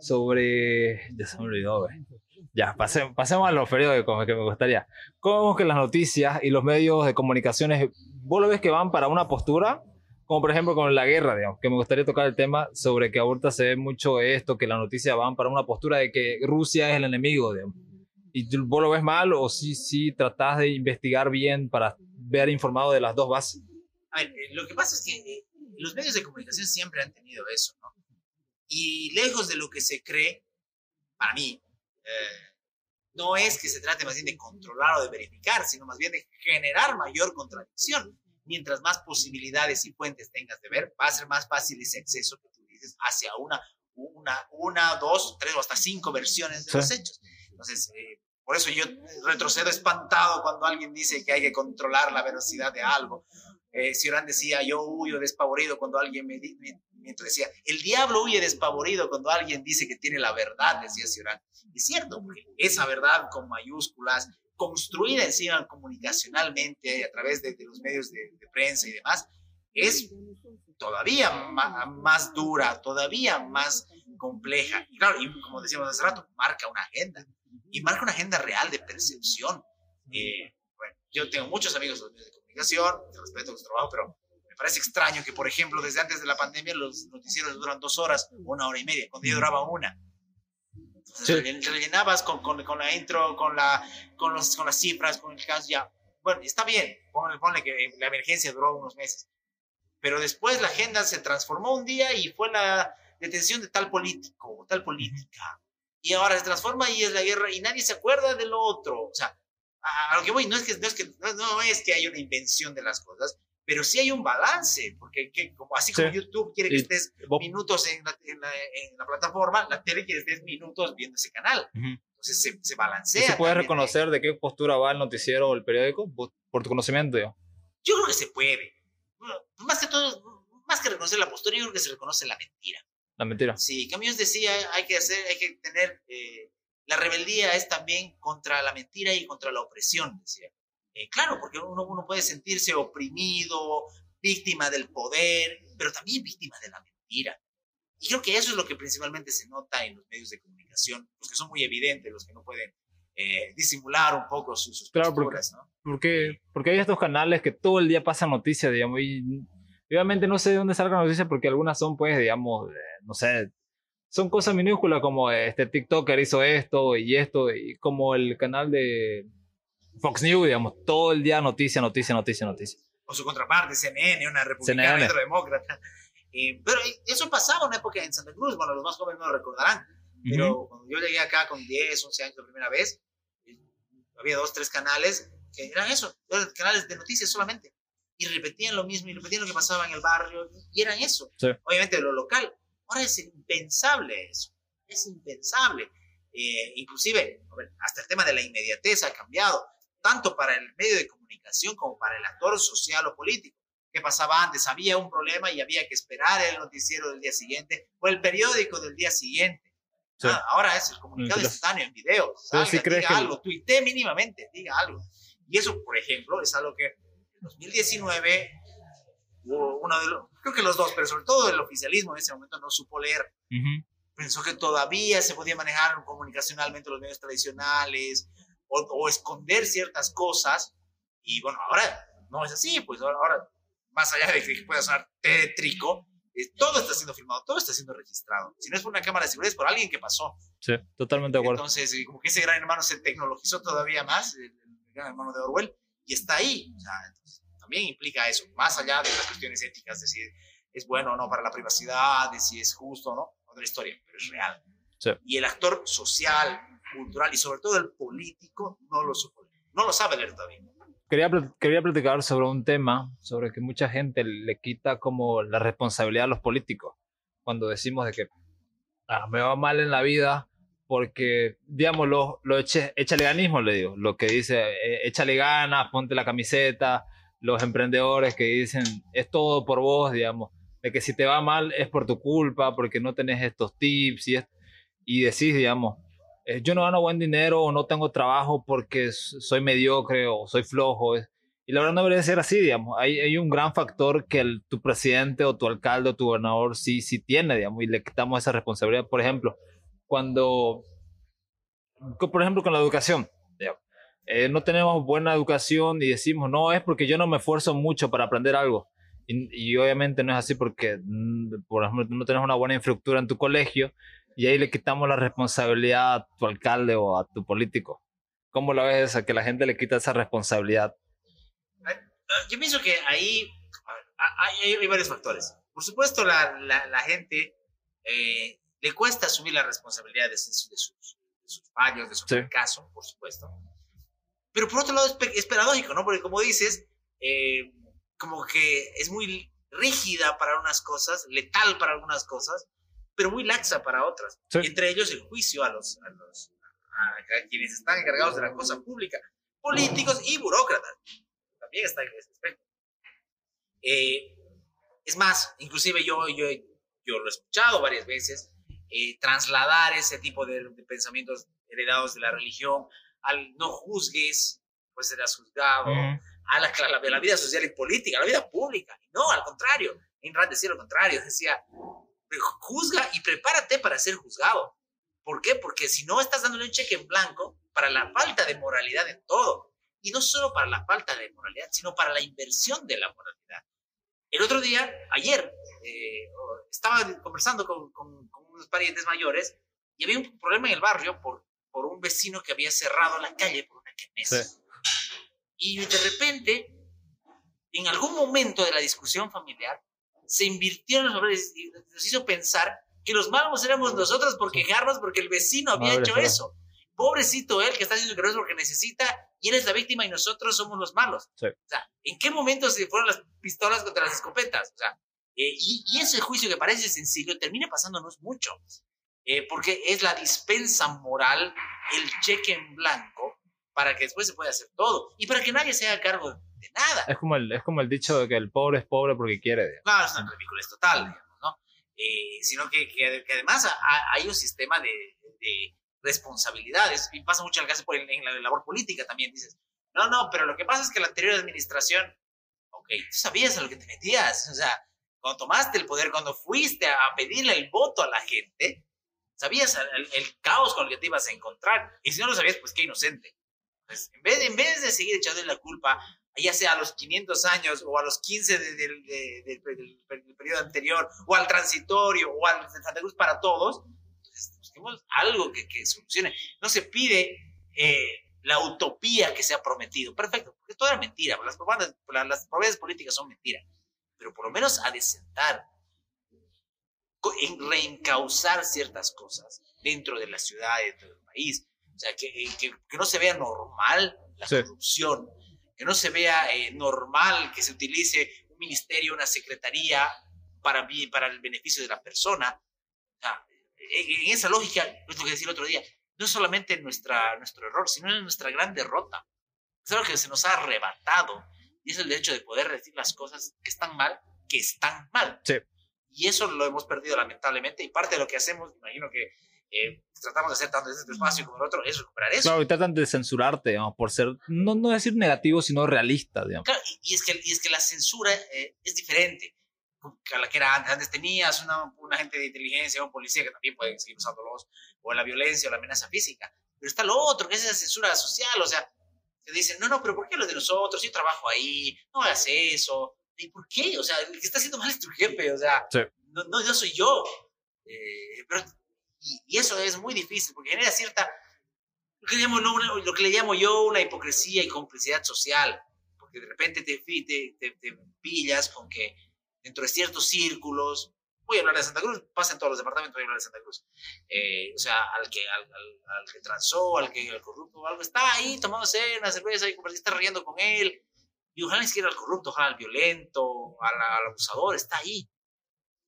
Sobre... Ya se me olvidó, güey. Ya, pasemos, pasemos a los periódicos que me gustaría. ¿Cómo que las noticias y los medios de comunicaciones, vos lo ves que van para una postura? Como por ejemplo con la guerra, digamos, que me gustaría tocar el tema sobre que ahorita se ve mucho esto, que las noticias van para una postura de que Rusia es el enemigo, digamos ¿Y vos lo ves mal o sí, sí tratás de investigar bien para ver informado de las dos bases? A ver, eh, lo que pasa es que eh, los medios de comunicación siempre han tenido eso, ¿no? Y lejos de lo que se cree, para mí, eh, no es que se trate más bien de controlar o de verificar, sino más bien de generar mayor contradicción. Mientras más posibilidades y fuentes tengas de ver, va a ser más fácil ese acceso que tú dices hacia una, una, una dos, tres o hasta cinco versiones de sí. los hechos. Entonces, eh, por eso yo retrocedo espantado cuando alguien dice que hay que controlar la velocidad de algo. Eh, Ciorán decía, yo huyo despavorido cuando alguien me, me, decía, el diablo huye despavorido cuando alguien dice que tiene la verdad, decía Ciorán. Es cierto, porque esa verdad con mayúsculas, construida encima comunicacionalmente a través de, los medios de, prensa y demás, es todavía más dura, todavía más compleja. Y claro, y como decíamos hace rato, marca una agenda y marca una agenda real de percepción. Eh, bueno, yo tengo muchos amigos en los medios de comunicación, respeto su trabajo, pero me parece extraño que, por ejemplo, desde antes de la pandemia los noticieros duran dos horas, una hora y media, cuando yo duraba una. Entonces, sí. rellenabas con, con, con, la intro, con, la, con, los, con las cifras, con el caso, ya. Bueno, está bien, ponle, ponle que la emergencia duró unos meses. Pero después la agenda se transformó un día y fue la detención de tal político o tal política y ahora se transforma y es la guerra y nadie se acuerda del otro. O sea, a, lo que voy, no es que, no es que, no, es que haya una invención de las cosas, pero sí hay un balance, porque que, como, así como sí. YouTube quiere que estés minutos en la, en, la, en la, plataforma, la tele quiere que estés minutos viendo ese canal. Uh -huh. Entonces se, se balancea. ¿Y se puede reconocer de qué postura va el noticiero o el periódico por tu conocimiento? Yo, yo creo que se puede. Más que todo, más que reconocer la postura, yo creo que se reconoce la mentira. La mentira. Sí, Camus decía, hay que hacer, hay que tener, eh, la rebeldía es también contra la mentira y contra la opresión, decía. Eh, claro, porque uno, uno puede sentirse oprimido, víctima del poder, pero también víctima de la mentira. Y creo que eso es lo que principalmente se nota en los medios de comunicación, los que son muy evidentes, los que no pueden eh, disimular un poco sus, sus claro, posturas, porque, ¿no? Porque, porque hay estos canales que todo el día pasan noticias, digamos, y Obviamente no sé de dónde salga la noticia porque algunas son, pues, digamos, eh, no sé, son cosas minúsculas como este TikToker hizo esto y esto, y como el canal de Fox News, digamos, todo el día noticia, noticia, noticia, noticia. O su contraparte, CNN, una republicana y otra demócrata. Eh, pero eso pasaba en una época en Santa Cruz, bueno, los más jóvenes no lo recordarán, pero uh -huh. cuando yo llegué acá con 10, 11 años la primera vez, había dos, tres canales que eran eso, eran canales de noticias solamente y repetían lo mismo y repetían lo que pasaba en el barrio y eran eso, sí. obviamente lo local. Ahora es impensable eso, es impensable. Eh, inclusive, hasta el tema de la inmediatez ha cambiado, tanto para el medio de comunicación como para el actor social o político. qué pasaba antes. Había un problema y había que esperar el noticiero del día siguiente o el periódico del día siguiente. Ah, ahora es el comunicado instantáneo en video. Salga, diga algo, tuite mínimamente, diga algo. Y eso, por ejemplo, es algo que 2019 hubo uno de los, creo que los dos, pero sobre todo el oficialismo en ese momento no supo leer. Pensó que todavía se podía manejar comunicacionalmente los medios tradicionales o, o, esconder ciertas cosas. Y bueno, ahora no es así, pues ahora, más allá de que pueda sonar tétrico, eh, todo está siendo filmado, todo está siendo registrado. Si no es por una cámara de seguridad, es por alguien que pasó. Sí, totalmente de acuerdo. Entonces, eh, como que ese gran hermano se tecnologizó todavía más, el, gran hermano de Orwell, y está ahí. O sea, también implica eso, más allá de las cuestiones éticas, de si es bueno o no para la privacidad, de si es justo o no, otra historia, pero es real. Sí. Y el actor social, cultural y sobre todo el político no lo, no lo sabe leer todavía quería, quería platicar sobre un tema, sobre que mucha gente le quita como la responsabilidad a los políticos cuando decimos de que ah, me va mal en la vida porque, digamos, lo, lo eche, échale ganismo, le digo, lo que dice, eh, échale ganas, ponte la camiseta, los emprendedores que dicen, es todo por vos, digamos, de que si te va mal es por tu culpa, porque no tenés estos tips y, y decís, digamos, eh, yo no gano buen dinero o no tengo trabajo porque soy mediocre o soy flojo. Y la verdad no debería ser así, digamos. Hay, hay un gran factor que el, tu presidente o tu alcalde o tu gobernador sí, sí tiene, digamos, y le quitamos esa responsabilidad. Por ejemplo, cuando, por ejemplo, con la educación, eh, no tenemos buena educación y decimos, no, es porque yo no me esfuerzo mucho para aprender algo. Y, y obviamente no es así porque, mm, por ejemplo, no tienes una buena infraestructura en tu colegio y ahí le quitamos la responsabilidad a tu alcalde o a tu político. ¿Cómo lo ves a que la gente le quita esa responsabilidad? Yo pienso que ahí hay, hay varios factores. Por supuesto, la, la, gente eh, le cuesta asumir la responsabilidad de, sus, de sus, fallos, de su fracaso, por supuesto. Pero por otro lado es, es paradójico, ¿no? Porque como dices, eh, como que es muy rígida para unas cosas, letal para algunas cosas, pero muy laxa para otras. Entre ellos el juicio a los, a los a, quienes están encargados de la cosa pública, políticos y burócratas. También está en ese aspecto. Eh, es más, inclusive yo, yo, yo lo he escuchado varias veces, eh, trasladar ese tipo de, pensamientos heredados de la religión al no juzgues, pues serás juzgado, a, la, a la, vida social y política, a la vida pública. No, al contrario, Inrad decía lo contrario, decía, juzga y prepárate para ser juzgado. ¿Por qué? Porque si no estás dándole un cheque en blanco para la falta de moralidad en todo. Y no solo para la falta de moralidad, sino para la inversión de la moralidad. El otro día, ayer, eh, estaba conversando con, unos parientes mayores y había un problema en el barrio por, por un vecino que había cerrado la calle por una kermés. Y de repente, en algún momento de la discusión familiar, se invirtieron los valores y nos hizo pensar que los malos éramos nosotros por quejarnos porque el vecino había hecho eso. Pobrecito él que está haciendo que no es porque necesita y él es la víctima y nosotros somos los malos. O sea, ¿en qué momento se fueron las pistolas contra las escopetas? O sea, eh, y, ese juicio que parece sencillo termina pasándonos mucho. Eh, porque es la dispensa moral, el cheque en blanco, para que después se pueda hacer todo y para que nadie se haga cargo nada. Es como el, es como el dicho de que el pobre es pobre porque quiere. Claro, es una ridiculez total, digamos, ¿no? Eh, sino que, que, además hay un sistema de, de, responsabilidades, y pasa mucho en el caso por, en la labor política también, dices, no, no, pero lo que pasa es que la anterior administración, ok, tú sabías a lo que te metías, o sea, cuando tomaste el poder, cuando fuiste a pedirle el voto a la gente, sabías el, el caos con el que te ibas a encontrar, y si no lo sabías, pues qué inocente. Pues, en, vez de, en vez de seguir echando la culpa ya sea a los 500 años o a los 15 del periodo anterior, o al transitorio, o al Santa Cruz para todos, busquemos algo que, que, solucione. No se pide eh, la utopía que se ha prometido. Perfecto, porque todo era mentira. Las promesas, las promesas políticas son mentiras. Pero por lo menos a desentar, en reencauzar ciertas cosas dentro de la ciudad, dentro del país. O sea, que, que, que no se vea normal la corrupción, que no se vea eh, normal que se utilice un ministerio, una secretaría para, para el beneficio de la persona. En esa lógica, es lo que decía el otro día, no es solamente nuestra, nuestro error, sino es nuestra gran derrota. Es algo que se nos ha arrebatado y es el derecho de poder decir las cosas que están mal, que están mal. Sí. Y eso lo hemos perdido lamentablemente y parte de lo que hacemos, imagino que eh, tratamos de hacer tanto en este espacio como en otro, es recuperar eso. Claro, y tratan de censurarte, digamos, por ser, no, no decir negativo, sino realista, digamos. Claro, y, y es, que, y es que la censura eh, es diferente a la que era antes. Antes tenías una, un agente de inteligencia un policía que también pueden seguir usándolos, o la violencia o la amenaza física. Pero está lo otro, que es esa censura social, o sea, te dicen, no, no, pero ¿por qué lo de nosotros? Yo trabajo ahí, no hagas eso. ¿Y por qué? O sea, el que está haciendo mal es tu jefe, o sea, Sí. no, no, yo soy yo. Eh, pero, y, y eso es muy difícil, porque genera cierta, lo que, le llamo, no, una- lo que le llamo yo una hipocresía y complicidad social, porque de repente te, te, te, te pillas con que dentro de ciertos círculos, voy a hablar de Santa Cruz, pasa en todos los departamentos, voy a hablar de Santa Cruz, eh, o sea, al que, al, al, al que transó, al que al corrupto o algo, está ahí tomándose una cerveza y está riendo con él, y ojalá ni siquiera al corrupto, ojalá al violento, al, al abusador, está ahí.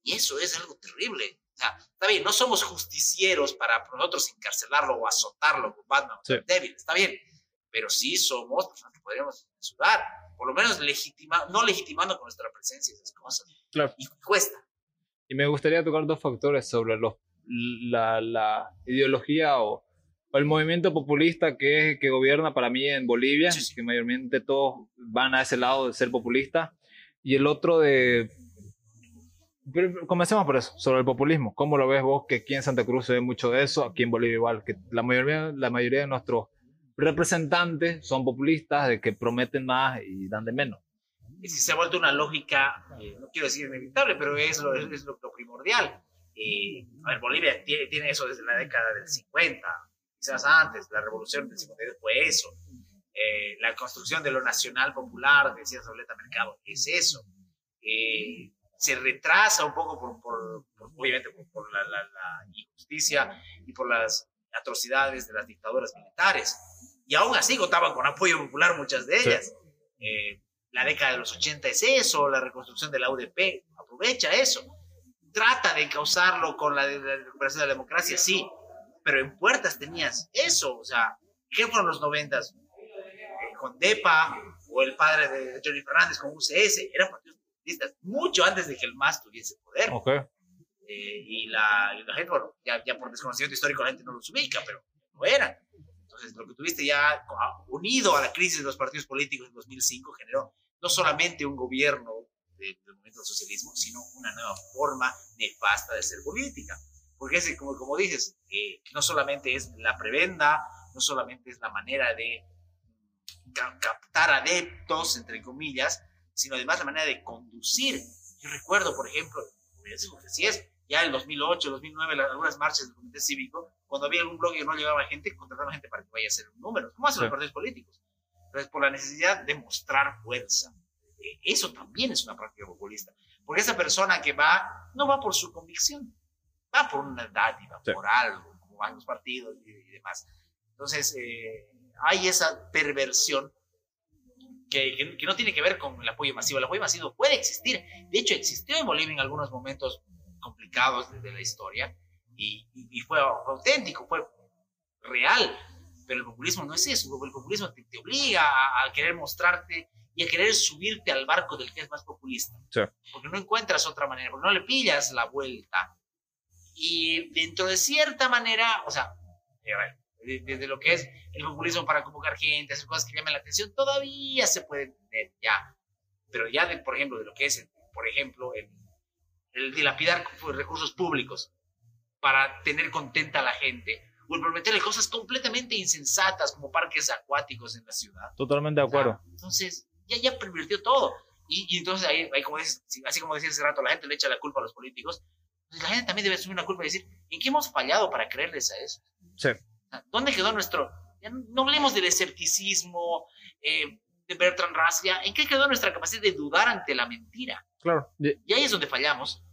Y eso es algo terrible. O sea, está bien, no somos justicieros para nosotros encarcelarlo o azotarlo con Batman, Sí. débil, está bien, pero sí somos personas que podríamos censurar, por lo menos legitima, no legitimando con nuestra presencia esas cosas. Claro. Y cuesta. Y me gustaría tocar dos factores sobre los, la, la ideología o, o el movimiento populista que, que gobierna para mí en Bolivia, Sí, sí. que mayormente todos van a ese lado de ser populista, y el otro de... pero Comencemos por eso, sobre el populismo. ¿Cómo lo ves vos? Que aquí en Santa Cruz se ve mucho de eso, aquí en Bolivia igual, que la mayoría, la mayoría de nuestros representantes son populistas, de que prometen más y dan de menos. Y si se ha vuelto una lógica, eh, no quiero decir inevitable, pero es lo, es lo, lo primordial. Eh, Bolivia tiene, eso desde la década del 50, quizás antes, la revolución del 52 fue eso. Eh, la construcción de lo nacional popular, decía Soleta Mercado, es eso. Eh, se retrasa un poco por, obviamente, por, la injusticia y por las atrocidades de las dictaduras militares. Y aún así contaban con apoyo popular muchas de Sí. ellas. Eh, la década de los 80 es eso, la reconstrucción de la UDP aprovecha eso. Trata de causarlo con la, de- la recuperación de la democracia, sí, pero en puertas tenías eso, o sea, ¿qué fueron los 90? Eh, con DEPA o el padre de Johnny Fernández con UCS, eran partidos populistas, mucho antes de que el MAS tuviese poder. Ok. Eh, y, la, y la gente, bueno, ya, ya por desconocimiento histórico la gente no los ubica, pero no eran. Entonces, lo que tuviste ya unido a la crisis de los partidos políticos en 2005 generó no solamente un gobierno de- del movimiento del socialismo, sino una nueva forma nefasta de ser política. Porque como, dices, eh, no solamente es la prebenda, no solamente es la manera de ca- captar adeptos, entre comillas, sino además la manera de conducir. Yo recuerdo, por ejemplo, sí es, ya en 2008, 2009, la- algunas marchas del Comité Cívico, cuando había algún bloque que no llevaba gente, contrataba gente para que vaya a hacer un número, como hacen Sí. los partidos políticos. Entonces, por la necesidad de mostrar fuerza. Eh, Eso también es una práctica populista. Porque esa persona que va, no va por su convicción, va por una dádiva, Sí. por algo, como van los partidos y, y demás. Entonces, eh, hay esa perversión que, que- que no tiene que ver con el apoyo masivo. El apoyo masivo puede existir. De hecho, existió en Bolivia en algunos momentos complicados de, de la historia y, y- y fue auténtico, fue real. Pero el populismo no es eso. El populismo te, te obliga a, a querer mostrarte y a querer subirte al barco del que es más populista. Sí. Porque no encuentras otra manera, porque no le pillas la vuelta. Y dentro de cierta manera, o sea, eh, a ver, de- desde lo que es el populismo para convocar gente, hacer cosas que llamen la atención, todavía se puede entender, ya. Pero ya, de, por ejemplo, de lo que es, el- por ejemplo, el, el dilapidar recursos públicos para tener contenta a la gente, o el prometerle cosas completamente insensatas como parques acuáticos en la ciudad. Totalmente de acuerdo. Ah, entonces, ya, ya pervirtió todo. Y, y entonces ahí, ahí como dices, sí, así como decías hace rato, la gente le echa la culpa a los políticos. Pues la gente también debe asumir una culpa y decir, ¿en qué hemos fallado para creerles a eso? Sí. O sea, ¿Dónde quedó nuestro... ya no hablemos del escepticismo, eh, de Bertrand Russell, ¿en qué quedó nuestra capacidad de dudar ante la mentira? Claro. Y ahí es donde fallamos.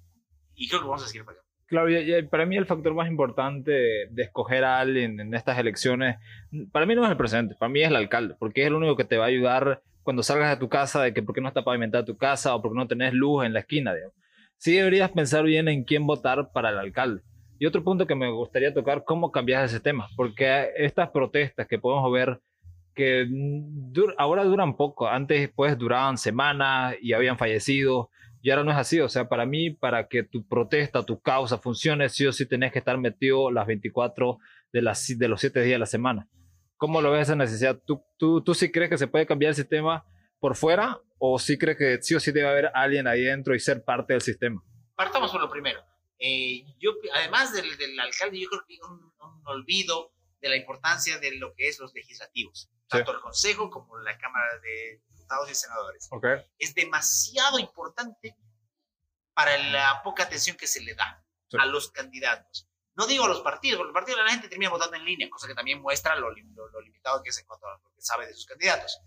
Y creo que vamos a seguir fallando. Claro, y, y para mí el factor más importante de, escoger a alguien en estas elecciones, para mí no es el presidente, para mí es el alcalde, porque es el único que te va a ayudar cuando salgas de tu casa, de que por qué no está pavimentada tu casa o por qué no tenés luz en la esquina, digamos. Sí deberías pensar bien en quién votar para el alcalde. Y otro punto que me gustaría tocar, cómo cambiar ese tema, porque estas protestas que podemos ver que ahora duran poco. Antes, pues, duraban semanas y habían fallecido. Y ahora no es así. O sea, para mí, para que tu protesta, tu causa funcione, sí o sí tenés que estar metido las 24 de, las, de los 7 días de la semana. ¿Cómo lo ves esa necesidad? ¿Tú, tú, ¿Tú sí crees que se puede cambiar el sistema por fuera o sí crees que sí o sí debe haber alguien ahí dentro y ser parte del sistema? Partamos por lo primero. Eh, yo, además del, del, alcalde, yo creo que un, un olvido de la importancia de lo que es los legislativos, tanto el Consejo como la Cámara de Diputados y Senadores. Okay. Es demasiado importante para la poca atención que se le da sí. a los candidatos. No digo a los partidos, porque los partidos la gente termina votando en línea, cosa que también muestra lo, lo, lo limitado que es en cuanto a lo que sabe de sus candidatos.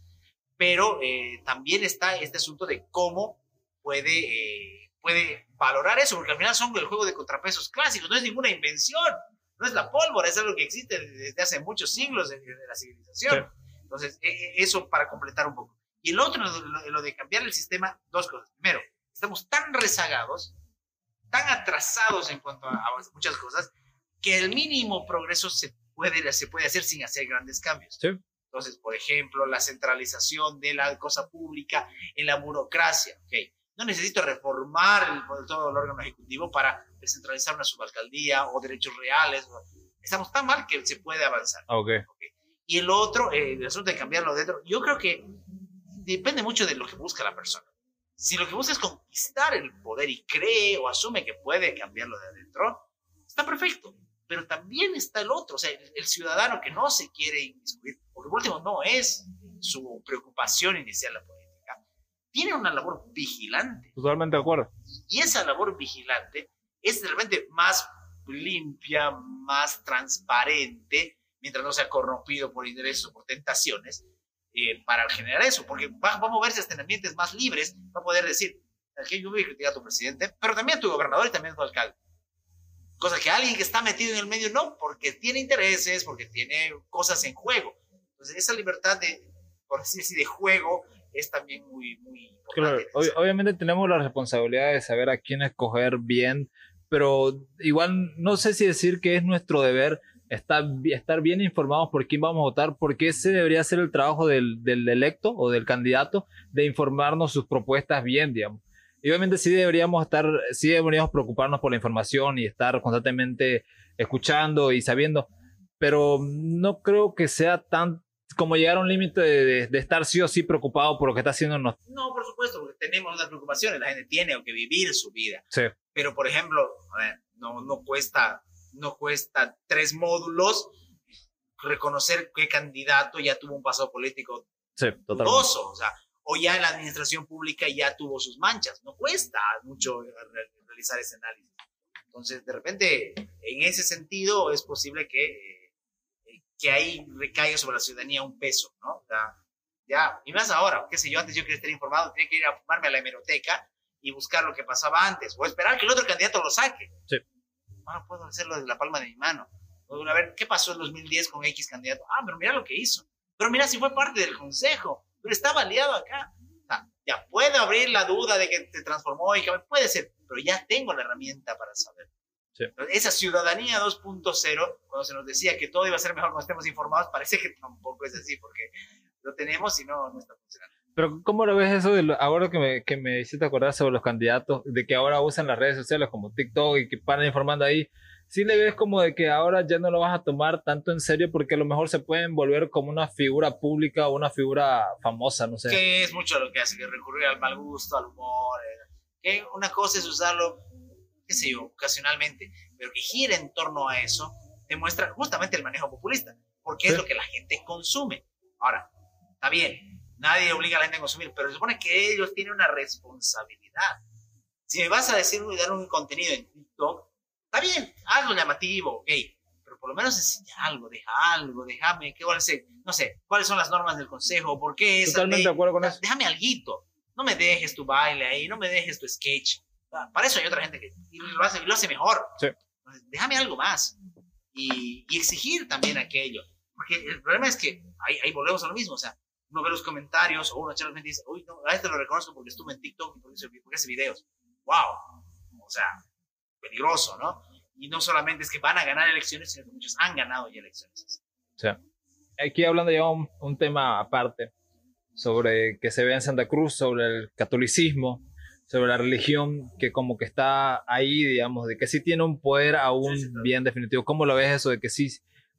Pero eh, también está este asunto de cómo puede, eh, puede valorar eso, porque al final son el juego de contrapesos clásicos, no es ninguna invención no es la pólvora, es algo que existe desde hace muchos siglos de, de la civilización. Sí. Entonces, eso para completar un poco. Y el otro, lo, lo, de cambiar el sistema, dos cosas. Primero, estamos tan rezagados, tan atrasados en cuanto a, a muchas cosas, que el mínimo progreso se puede, se puede hacer sin hacer grandes cambios. Sí. Entonces, por ejemplo, la centralización de la cosa pública en la burocracia. Okay. No necesito reformar el, todo el órgano ejecutivo para descentralizar una subalcaldía o derechos reales. Estamos tan mal que se puede avanzar. Okay. okay. Y el otro, eh, el asunto de cambiarlo dentro, yo creo que depende mucho de lo que busca la persona. Si lo que busca es conquistar el poder y cree o asume que puede cambiarlo de adentro, está perfecto. Pero también está el otro, o sea, el, el ciudadano que no se quiere inmiscuir, porque por último no es su preocupación inicial la política, tiene una labor vigilante. Totalmente de acuerdo. Y esa labor vigilante es realmente más limpia, más transparente, mientras no sea corrompido por intereses o por tentaciones, eh, para generar eso, porque va, va, a moverse hasta en ambientes más libres, va a poder decir, aquí yo voy a criticar a tu presidente, pero también a tu gobernador y también a tu alcalde. Cosa que alguien que está metido en el medio no, porque tiene intereses, porque tiene cosas en juego. Entonces, esa libertad de, por decir así, de juego es también muy, muy importante. Claro, ob obviamente tenemos la responsabilidad de saber a quién escoger bien, pero igual no sé si decir que es nuestro deber estar, estar bien informados por quién vamos a votar, porque ese debería ser el trabajo del, del electo o del candidato, de informarnos sus propuestas bien, digamos. Y obviamente sí deberíamos estar, sí deberíamos preocuparnos por la información y estar constantemente escuchando y sabiendo, pero no creo que sea tan como llegar a un límite de, de, de, estar sí o sí preocupado por lo que está haciendo. No, no por supuesto, porque tenemos unas preocupaciones, la gente tiene que vivir su vida. Sí. Pero, por ejemplo, a ver, no, no, cuesta, no cuesta tres módulos reconocer qué candidato ya tuvo un pasado político sí, dudoso, o sea, o ya en la administración pública ya tuvo sus manchas. No cuesta mucho realizar ese análisis. Entonces, de repente, en ese sentido, es posible que, eh, que ahí recaiga sobre la ciudadanía un peso, ¿no? O sea, ya, y más ahora, qué sé yo, antes yo quería estar informado, tenía que ir a fumarme a la hemeroteca y buscar lo que pasaba antes, o esperar que el otro candidato lo saque. Sí. Ahora puedo hacerlo desde la palma de mi mano. A ver, ¿qué pasó en 2010 con X candidato? Ah, pero mira lo que hizo. Pero mira si fue parte del consejo pero estaba aliado acá. Ya puedo abrir la duda de que se transformó y que puede ser, pero ya tengo la herramienta para saber. Sí. Esa ciudadanía 2.0, cuando se nos decía que todo iba a ser mejor cuando estemos informados, parece que tampoco es así, porque lo tenemos y no, no está funcionando. Pero ¿cómo lo ves eso de lo, ahora que me, que me hiciste acordar sobre los candidatos, de que ahora usan las redes sociales como TikTok y que paran informando ahí? sí le ves como de que ahora ya no lo vas a tomar tanto en serio porque a lo mejor se pueden volver como una figura pública o una figura famosa, no sé. Que es mucho lo que hace, que recurrir al mal gusto, al humor. Eh. Que una cosa es usarlo, qué sé yo, ocasionalmente, pero que gire en torno a eso demuestra justamente el manejo populista, porque sí. es lo que la gente consume. Ahora, está bien, nadie obliga a la gente a consumir, pero se supone que ellos tienen una responsabilidad. Si me vas a decir dar un contenido en TikTok, Está bien, algo llamativo, ok, pero por lo menos enseña algo, deja algo, déjame, ¿qué cuál es, no sé, cuáles son las normas del consejo, por qué es. Totalmente de acuerdo con eso. Déjame alguito, no me dejes tu baile ahí, no me dejes tu sketch. Para eso hay otra gente que lo hace, lo hace mejor. Sí. Déjame algo más. Y, y, exigir también aquello. Porque el problema es que ahí, ahí volvemos a lo mismo, o sea, uno ve los comentarios o uno y dice, uy, no, a este lo reconozco porque estuve en TikTok y porque, porque hace videos. ¡Wow! O sea, peligroso, ¿no? Y no solamente es que van a ganar elecciones, sino que muchos han ganado ya elecciones. Sí. aquí hablando ya un, un tema aparte sobre que se ve en Santa Cruz, sobre el catolicismo, sobre la religión que como que está ahí, digamos, de que sí tiene un poder aún bien definitivo. ¿Cómo lo ves eso de que sí,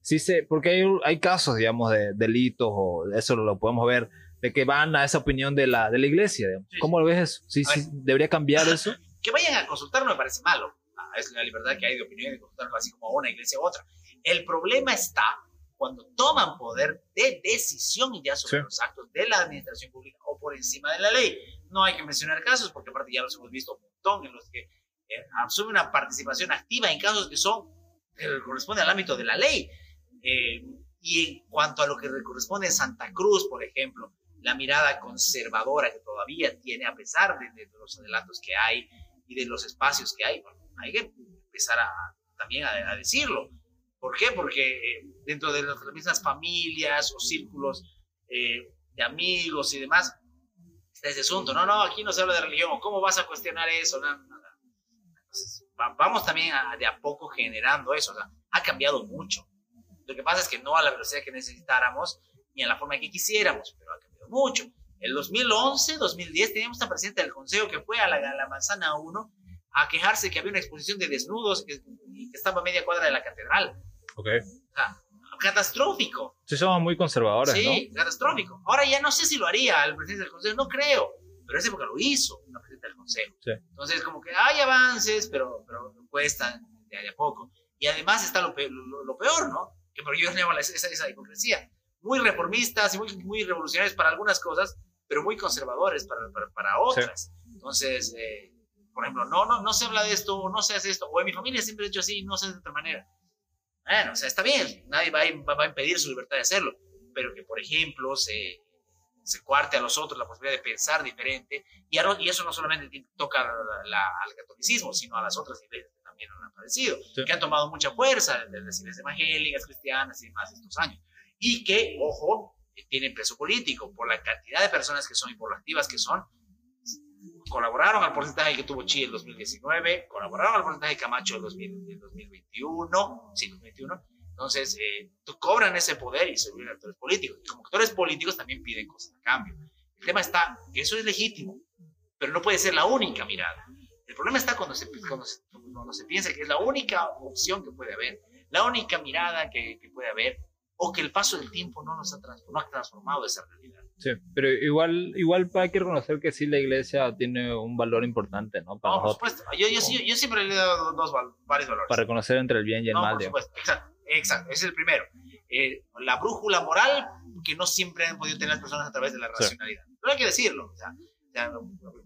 sí se, porque hay, hay casos, digamos, de delitos o eso lo podemos ver, de que van a esa opinión de la, de la iglesia. ¿Cómo lo ves eso? ¿Sí, sí, ¿Debería cambiar eso? Que vayan a consultar no me parece malo. Ah, es la libertad que hay de opinión de consultar así como una iglesia u otra. El problema está cuando toman poder de decisión ya sobre los actos de la administración pública o por encima de la ley. No hay que mencionar casos, porque aparte ya los hemos visto un montón en los que eh, asume una participación activa en casos que son, que corresponden al ámbito de la ley. Eh, y en cuanto a lo que corresponde en Santa Cruz, por ejemplo, la mirada conservadora que todavía tiene, a pesar de, los adelantos que hay y de los espacios que hay, hay que empezar a, también a, decirlo. ¿Por qué? Porque eh, dentro de las mismas familias o círculos de amigos y demás, está ese asunto. No, no, aquí no se habla de religión. ¿Cómo vas a cuestionar eso? vamos también de a poco generando eso. O sea, ha cambiado mucho. Lo que pasa es que no a la velocidad que necesitáramos ni a la forma que quisiéramos, pero ha cambiado mucho. En 2011, 2010 teníamos una presidenta del consejo que fue a la, la manzana 1 a quejarse que había una exposición de desnudos que, que estaba a media cuadra de la catedral. Ok. O sea, catastrófico. Sí, somos muy conservadores. Sí, catastrófico. Ahora ya no sé si lo haría el presidente del Consejo, no creo, pero esa época lo hizo el presidente del Consejo. Sí. Entonces, como que hay avances, pero, pero cuestan de a poco. Y además está lo, lo, peor, ¿no? Que por yo llamo esa, esa hipocresía. Muy reformistas y muy, muy revolucionarios para algunas cosas, pero muy conservadores para, para, otras. Entonces, eh, por ejemplo, no, no, no se habla de esto, no se hace esto, o en mi familia siempre he hecho así, no se hace de otra manera. Bueno, o sea, está bien, nadie va a, impedir su libertad de hacerlo, pero que, por ejemplo, se, se cuarte a los otros la posibilidad de pensar diferente, y, y eso no solamente toca al catolicismo, sino a las otras iglesias que también han aparecido, que han tomado mucha fuerza desde las iglesias evangélicas, cristianas y demás estos años, y que, ojo, tienen peso político por la cantidad de personas que son y por las activas que son, colaboraron al porcentaje que tuvo Chile en 2019, colaboraron al porcentaje de Camacho en 2021, sí, 2021. Entonces, eh, cobran ese poder y se vuelven actores políticos. Y como actores políticos también piden cosas a cambio. El tema está que eso es legítimo, pero no puede ser la única mirada. El problema está cuando se, cuando se, piensa que es la única opción que puede haber, la única mirada que, que puede haber, o que el paso del tiempo no nos ha, no ha transformado esa realidad. Sí, pero igual, igual hay que reconocer que sí la iglesia tiene un valor importante, ¿no? Para no, por supuesto. Yo, yo, yo, siempre le he dado dos, varios valores. Para reconocer entre el bien y el mal. Por supuesto, exacto, exacto, ese es el primero. Eh, la brújula moral que no siempre han podido tener las personas a través de la racionalidad. Pero hay que decirlo. O sea,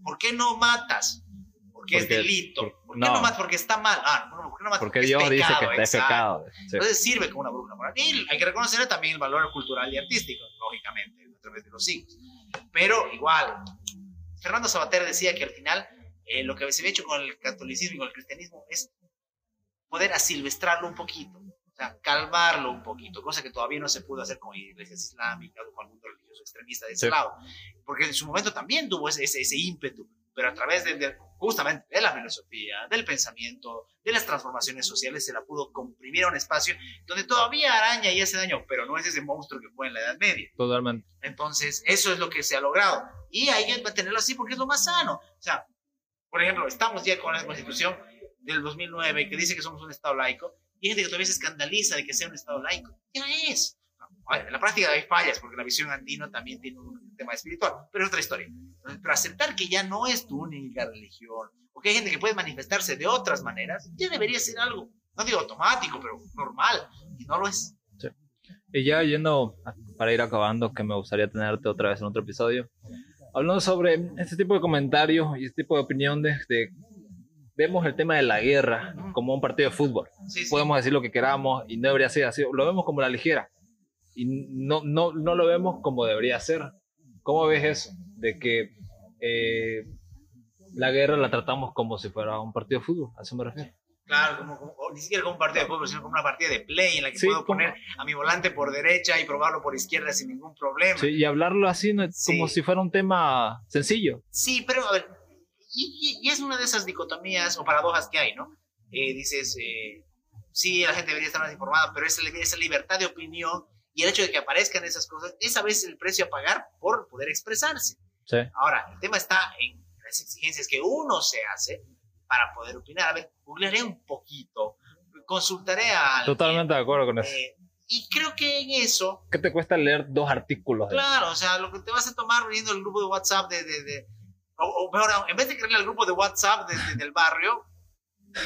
¿Por qué no matas? Porque, es delito. ¿Por, qué no, matas? Porque está mal. Ah, ¿por qué no matas? Porque, Dios pecado, dice que está pecado. Entonces sirve como una brújula moral. Y hay que reconocer también el valor cultural y artístico, lógicamente través de los siglos. Pero igual, Fernando Sabater decía que al final eh, lo que se había hecho con el catolicismo y con el cristianismo es poder asilvestrarlo un poquito, o sea, calmarlo un poquito, cosa que todavía no se pudo hacer con iglesias islámicas o con el mundo religioso extremista de ese lado, porque en su momento también tuvo ese, ese ímpetu pero a través de, justamente de la filosofía, del pensamiento, de las transformaciones sociales, se la pudo comprimir a un espacio donde todavía araña y hace daño, pero no es ese monstruo que fue en la Edad Media. Totalmente. Entonces, eso es lo que se ha logrado. Y hay que mantenerlo así porque es lo más sano. O sea, por ejemplo, estamos ya con la Constitución del 2009 que dice que somos un Estado laico y hay gente que todavía se escandaliza de que sea un Estado laico. Ya es. En la práctica hay fallas porque la visión andino también tiene un tema espiritual, pero es otra historia. Pero aceptar que ya no es tu única religión, o que hay gente que puede manifestarse de otras maneras, ya debería ser algo, no digo automático, pero normal, y no lo es. Sí. Y ya yendo para ir acabando, que me gustaría tenerte otra vez en otro episodio, hablando sobre este tipo de comentarios y este tipo de opinión de, vemos el tema de la guerra como un partido de fútbol. Podemos decir lo que queramos y no debería ser así. Lo vemos como la ligera y no, no, no lo vemos como debería ser. ¿Cómo ves eso? De que eh, la guerra la tratamos como si fuera un partido de fútbol, a eso me refiero. Claro, como, ni siquiera como un partido de fútbol, sino como una partida de play en la que puedo poner a mi volante por derecha y probarlo por izquierda sin ningún problema. Sí, y hablarlo así no, como si fuera un tema sencillo. Sí, pero a ver, y, es una de esas dicotomías o paradojas que hay, ¿no? Eh, dices, eh, sí, la gente debería estar más informada, pero esa, esa libertad de opinión Y el hecho de que aparezcan esas cosas es a veces el precio a pagar por poder expresarse. Sí. Ahora, el tema está en las exigencias que uno se hace para poder opinar. A ver, googlearé un poquito, consultaré a... alguien, Totalmente de acuerdo con eso. eh, y creo que en eso, ¿Qué te cuesta leer dos artículos? claro, o sea, lo que te vas a tomar leyendo el grupo de WhatsApp de... de, de- o, o mejor, aún, en vez de creerle al grupo de WhatsApp de- de- del barrio,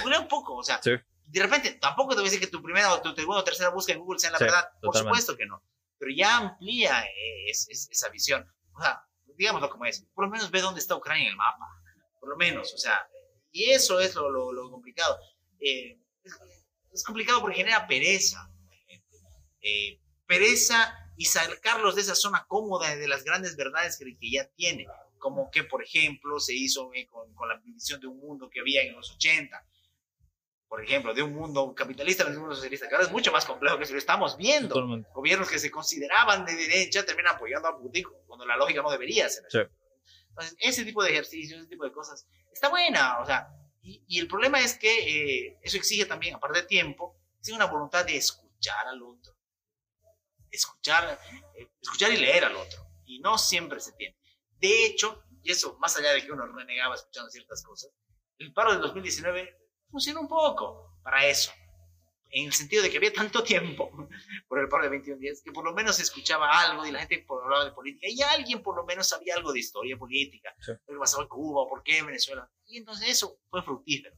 googlea un poco, o sea, Sí. de repente, tampoco te voy a decir que tu primera o tu segunda o tercera búsqueda en Google sea la Sí, verdad. Por totalmente. supuesto que no. Pero ya amplía eh, es- es- esa visión. O sea, digámoslo como es. Por lo menos ve dónde está Ucrania en el mapa. Por lo menos, o sea. Y eso es lo, lo- lo complicado. Eh, es, es complicado porque genera pereza. Eh, pereza y sacarlos de esa zona cómoda de las grandes verdades que, que ya tiene. Como que, por ejemplo, se hizo eh, con, con la visión de un mundo que había en los 80 por ejemplo, de un mundo capitalista a un mundo socialista, que ahora es mucho más complejo que si lo estamos viendo. Totalmente. Gobiernos que se consideraban de derecha terminan apoyando a Putin cuando la lógica no debería ser. Sí. Entonces, ese tipo de ejercicios, ese tipo de cosas, está buena, o sea, y, y el problema es que eh, eso exige también, aparte de tiempo, exige una voluntad de escuchar al otro. Escuchar, eh, escuchar y leer al otro. Y no siempre se tiene. De hecho, y eso más allá de que uno renegaba escuchando ciertas cosas, el paro del 2019 funcionó un poco para eso. En el sentido de que había tanto tiempo por el paro de 21 días que por lo menos se escuchaba algo y la gente hablaba de política y alguien por lo menos sabía algo de historia política, Sí. lo que pasaba en Cuba, por qué en Venezuela. Y entonces eso fue fructífero.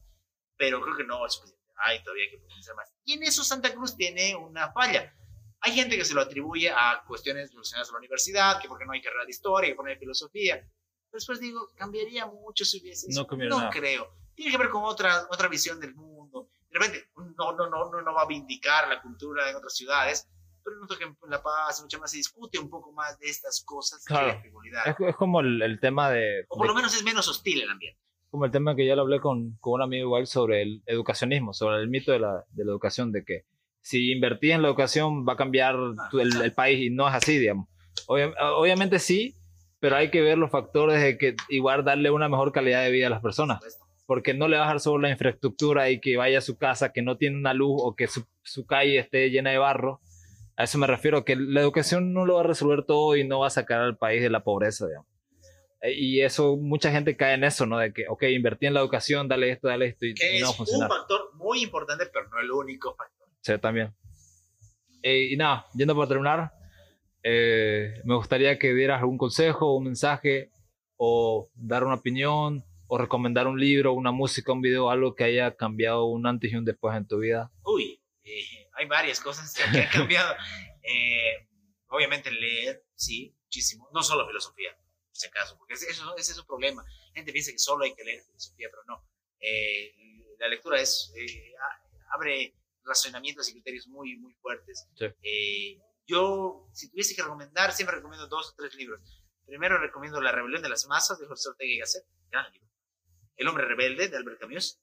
Pero creo que no es suficiente. Hay todavía que profundizar más. Y en eso Santa Cruz tiene una falla. Hay gente que se lo atribuye a cuestiones relacionadas a la universidad, que porque no hay carrera de historia, que porque no hay filosofía. Pero después digo, cambiaría mucho si hubiese No No nada. creo. Tiene que ver con otra, otra visión del mundo. De repente, no, no, no, no, no va a vindicar la cultura en otras ciudades, pero noto que en La Paz mucho más se discute un poco más de estas cosas que Claro. la frivolidad. Es, es como el, el tema de, O por de- lo menos es menos hostil el ambiente. como el tema que ya lo hablé con, con un amigo igual sobre el educacionismo, sobre el mito de la, de la educación, de que si invertís en la educación va a cambiar tu- el, el país y no es así, digamos. Obvia- obviamente sí, pero hay que ver los factores de que igual darle una mejor calidad de vida a las personas, porque no le vas a dar solo la infraestructura y que vaya a su casa que no tiene una luz o que su, su calle esté llena de barro. A eso me refiero, que la educación no lo va a resolver todo y no va a sacar al país de la pobreza, digamos. Eh, Y eso, mucha gente cae en eso, ¿no? De que, ok, invertí en la educación, dale esto, dale esto, y, Que no va a es un factor muy importante, pero no el único factor. También. Eh, y nada, yendo para terminar, eh, me gustaría que dieras algún consejo, un mensaje, o dar una opinión, o recomendar un libro, una música, un video, algo que haya cambiado un antes y un después en tu vida. Uy, eh, hay varias cosas que han cambiado. Eh, obviamente leer, sí, muchísimo. No solo filosofía, por si acaso, porque ese, eso- ese es un problema. La gente piensa que solo hay que leer filosofía, pero no. Eh, la lectura es, eh, abre razonamientos y criterios muy, muy fuertes. Sí. Eh, yo, si tuviese que recomendar, siempre recomiendo dos o tres libros. Primero recomiendo La rebelión de las masas de José Ortega y Gasset, gran libro. El hombre rebelde de Albert Camus.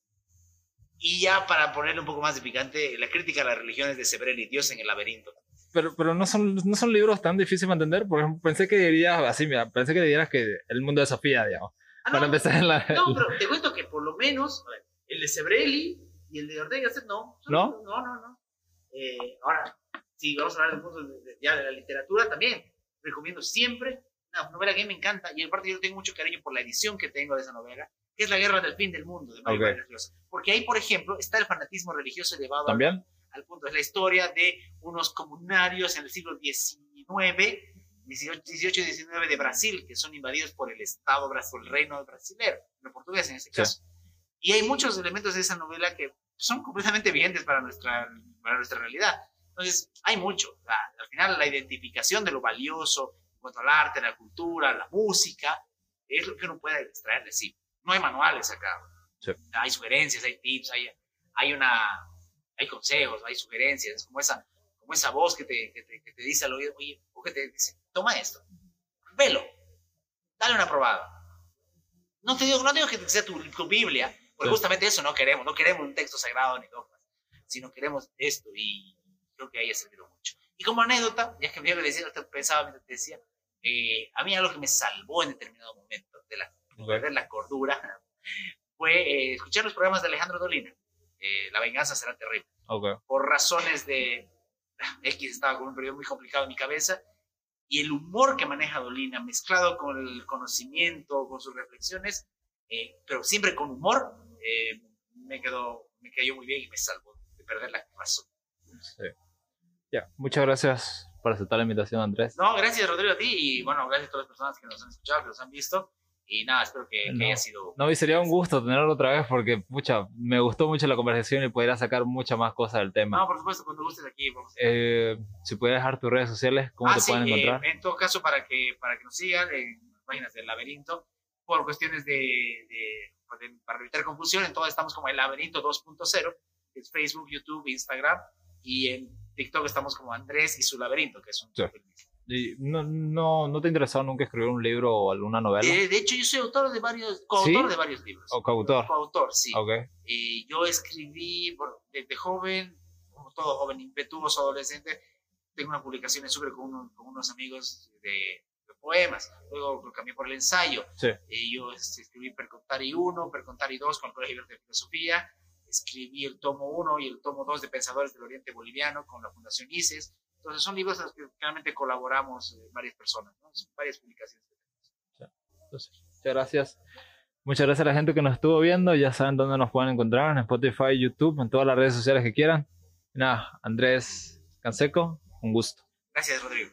Y ya para ponerle un poco más de picante, la crítica a las religiones de Sebrelli, Dios en el laberinto. Pero, pero no, son, no son libros tan difíciles de entender. Por ejemplo, pensé que dirías así, mira, pensé que dirías que el mundo de Sofía, digamos. Ah, Para no, empezar en la... no, pero te cuento que por lo menos a ver, el de Sebrelli y el de Ortega y Gasset no. ¿No? No, no, no. Eh, ahora, si vamos a hablar de, de- ya de la literatura también, recomiendo siempre una novela que a mí me encanta y aparte yo tengo mucho cariño por la edición que tengo de esa novela, que es La guerra del fin del mundo de Mario Ok. Vargas Llosa. Porque ahí, por ejemplo, está el fanatismo religioso elevado al ¿También? al punto. Es la historia de unos comunarios en el siglo XIX, 18, 18 y 19 de Brasil, que son invadidos por el Estado, por el reino brasilero, lo portugués en este Sí. caso. Y hay muchos elementos de esa novela que son completamente vigentes para nuestra, para nuestra realidad. Entonces, hay mucho. Al final, la identificación de lo valioso en cuanto al arte, la cultura, la música, es lo que uno puede extraer de sí. No hay manuales acá. Sí. Hay sugerencias, hay tips, hay, hay una hay consejos, hay sugerencias, es como esa, como esa voz que te, que te, que te dice al oído, oye, o que te dice, toma esto, velo, dale una probada. No te digo, no digo que sea tu, tu Biblia, porque justamente eso no queremos, no queremos un texto sagrado ni dogmas, sino queremos esto y creo que ahí ha servido mucho. Y como anécdota, ya que me decía, pensaba mientras te decía, eh, a mí algo que me salvó en determinado momento de la, perder la cordura fue eh, escuchar los programas de Alejandro Dolina. Eh, la venganza será terrible Ok. por razones de, X estaba con un periodo muy complicado en mi cabeza y el humor que maneja Dolina, mezclado con el conocimiento, con sus reflexiones, eh, pero siempre con humor, eh, me, quedó, me cayó muy bien y me salvó de perder la razón. Sí. Ya, muchas gracias por aceptar la invitación, Andrés. No, gracias, Rodrigo, a ti y bueno, gracias a todas las personas que nos han escuchado, que nos han visto. Y nada, espero que, haya sido. No, y sería un gusto tenerlo otra vez porque, pucha, me gustó mucho la conversación y podría sacar mucha más cosas del tema. No, por supuesto, cuando gustes aquí. Eh, si puedes dejar tus redes sociales, ¿cómo ah, te pueden encontrar? Eh, en todo caso, para que, para que nos sigan en las páginas del laberinto, por cuestiones de, de, para evitar confusión, en todo estamos como el laberinto 2.0, que es Facebook, YouTube, Instagram, y en TikTok estamos como Andrés y su laberinto, que es un no, no, ¿No te interesado nunca escribir un libro o alguna novela? Eh, de hecho, yo soy autor de varios, coautor de varios libros. ¿O coautor? Coautor, sí. Okay. Y yo escribí desde joven, como todo joven impetuoso, adolescente, tengo una publicación en con, con unos amigos de, poemas. Luego lo cambié por el ensayo. Sí. Y yo este, escribí Percontari 1, Percontari 2 con el Colegio de Filosofía. Escribí el tomo 1 y el tomo 2 de Pensadores del Oriente Boliviano con la Fundación ICES entonces son libros en los que realmente colaboramos eh, varias personas, ¿no? son varias publicaciones. Entonces, muchas gracias. Muchas gracias a la gente que nos estuvo viendo. Ya saben dónde nos pueden encontrar, en Spotify, YouTube, en todas las redes sociales que quieran. nada, Andrés Canseco, un gusto. Gracias, Rodrigo.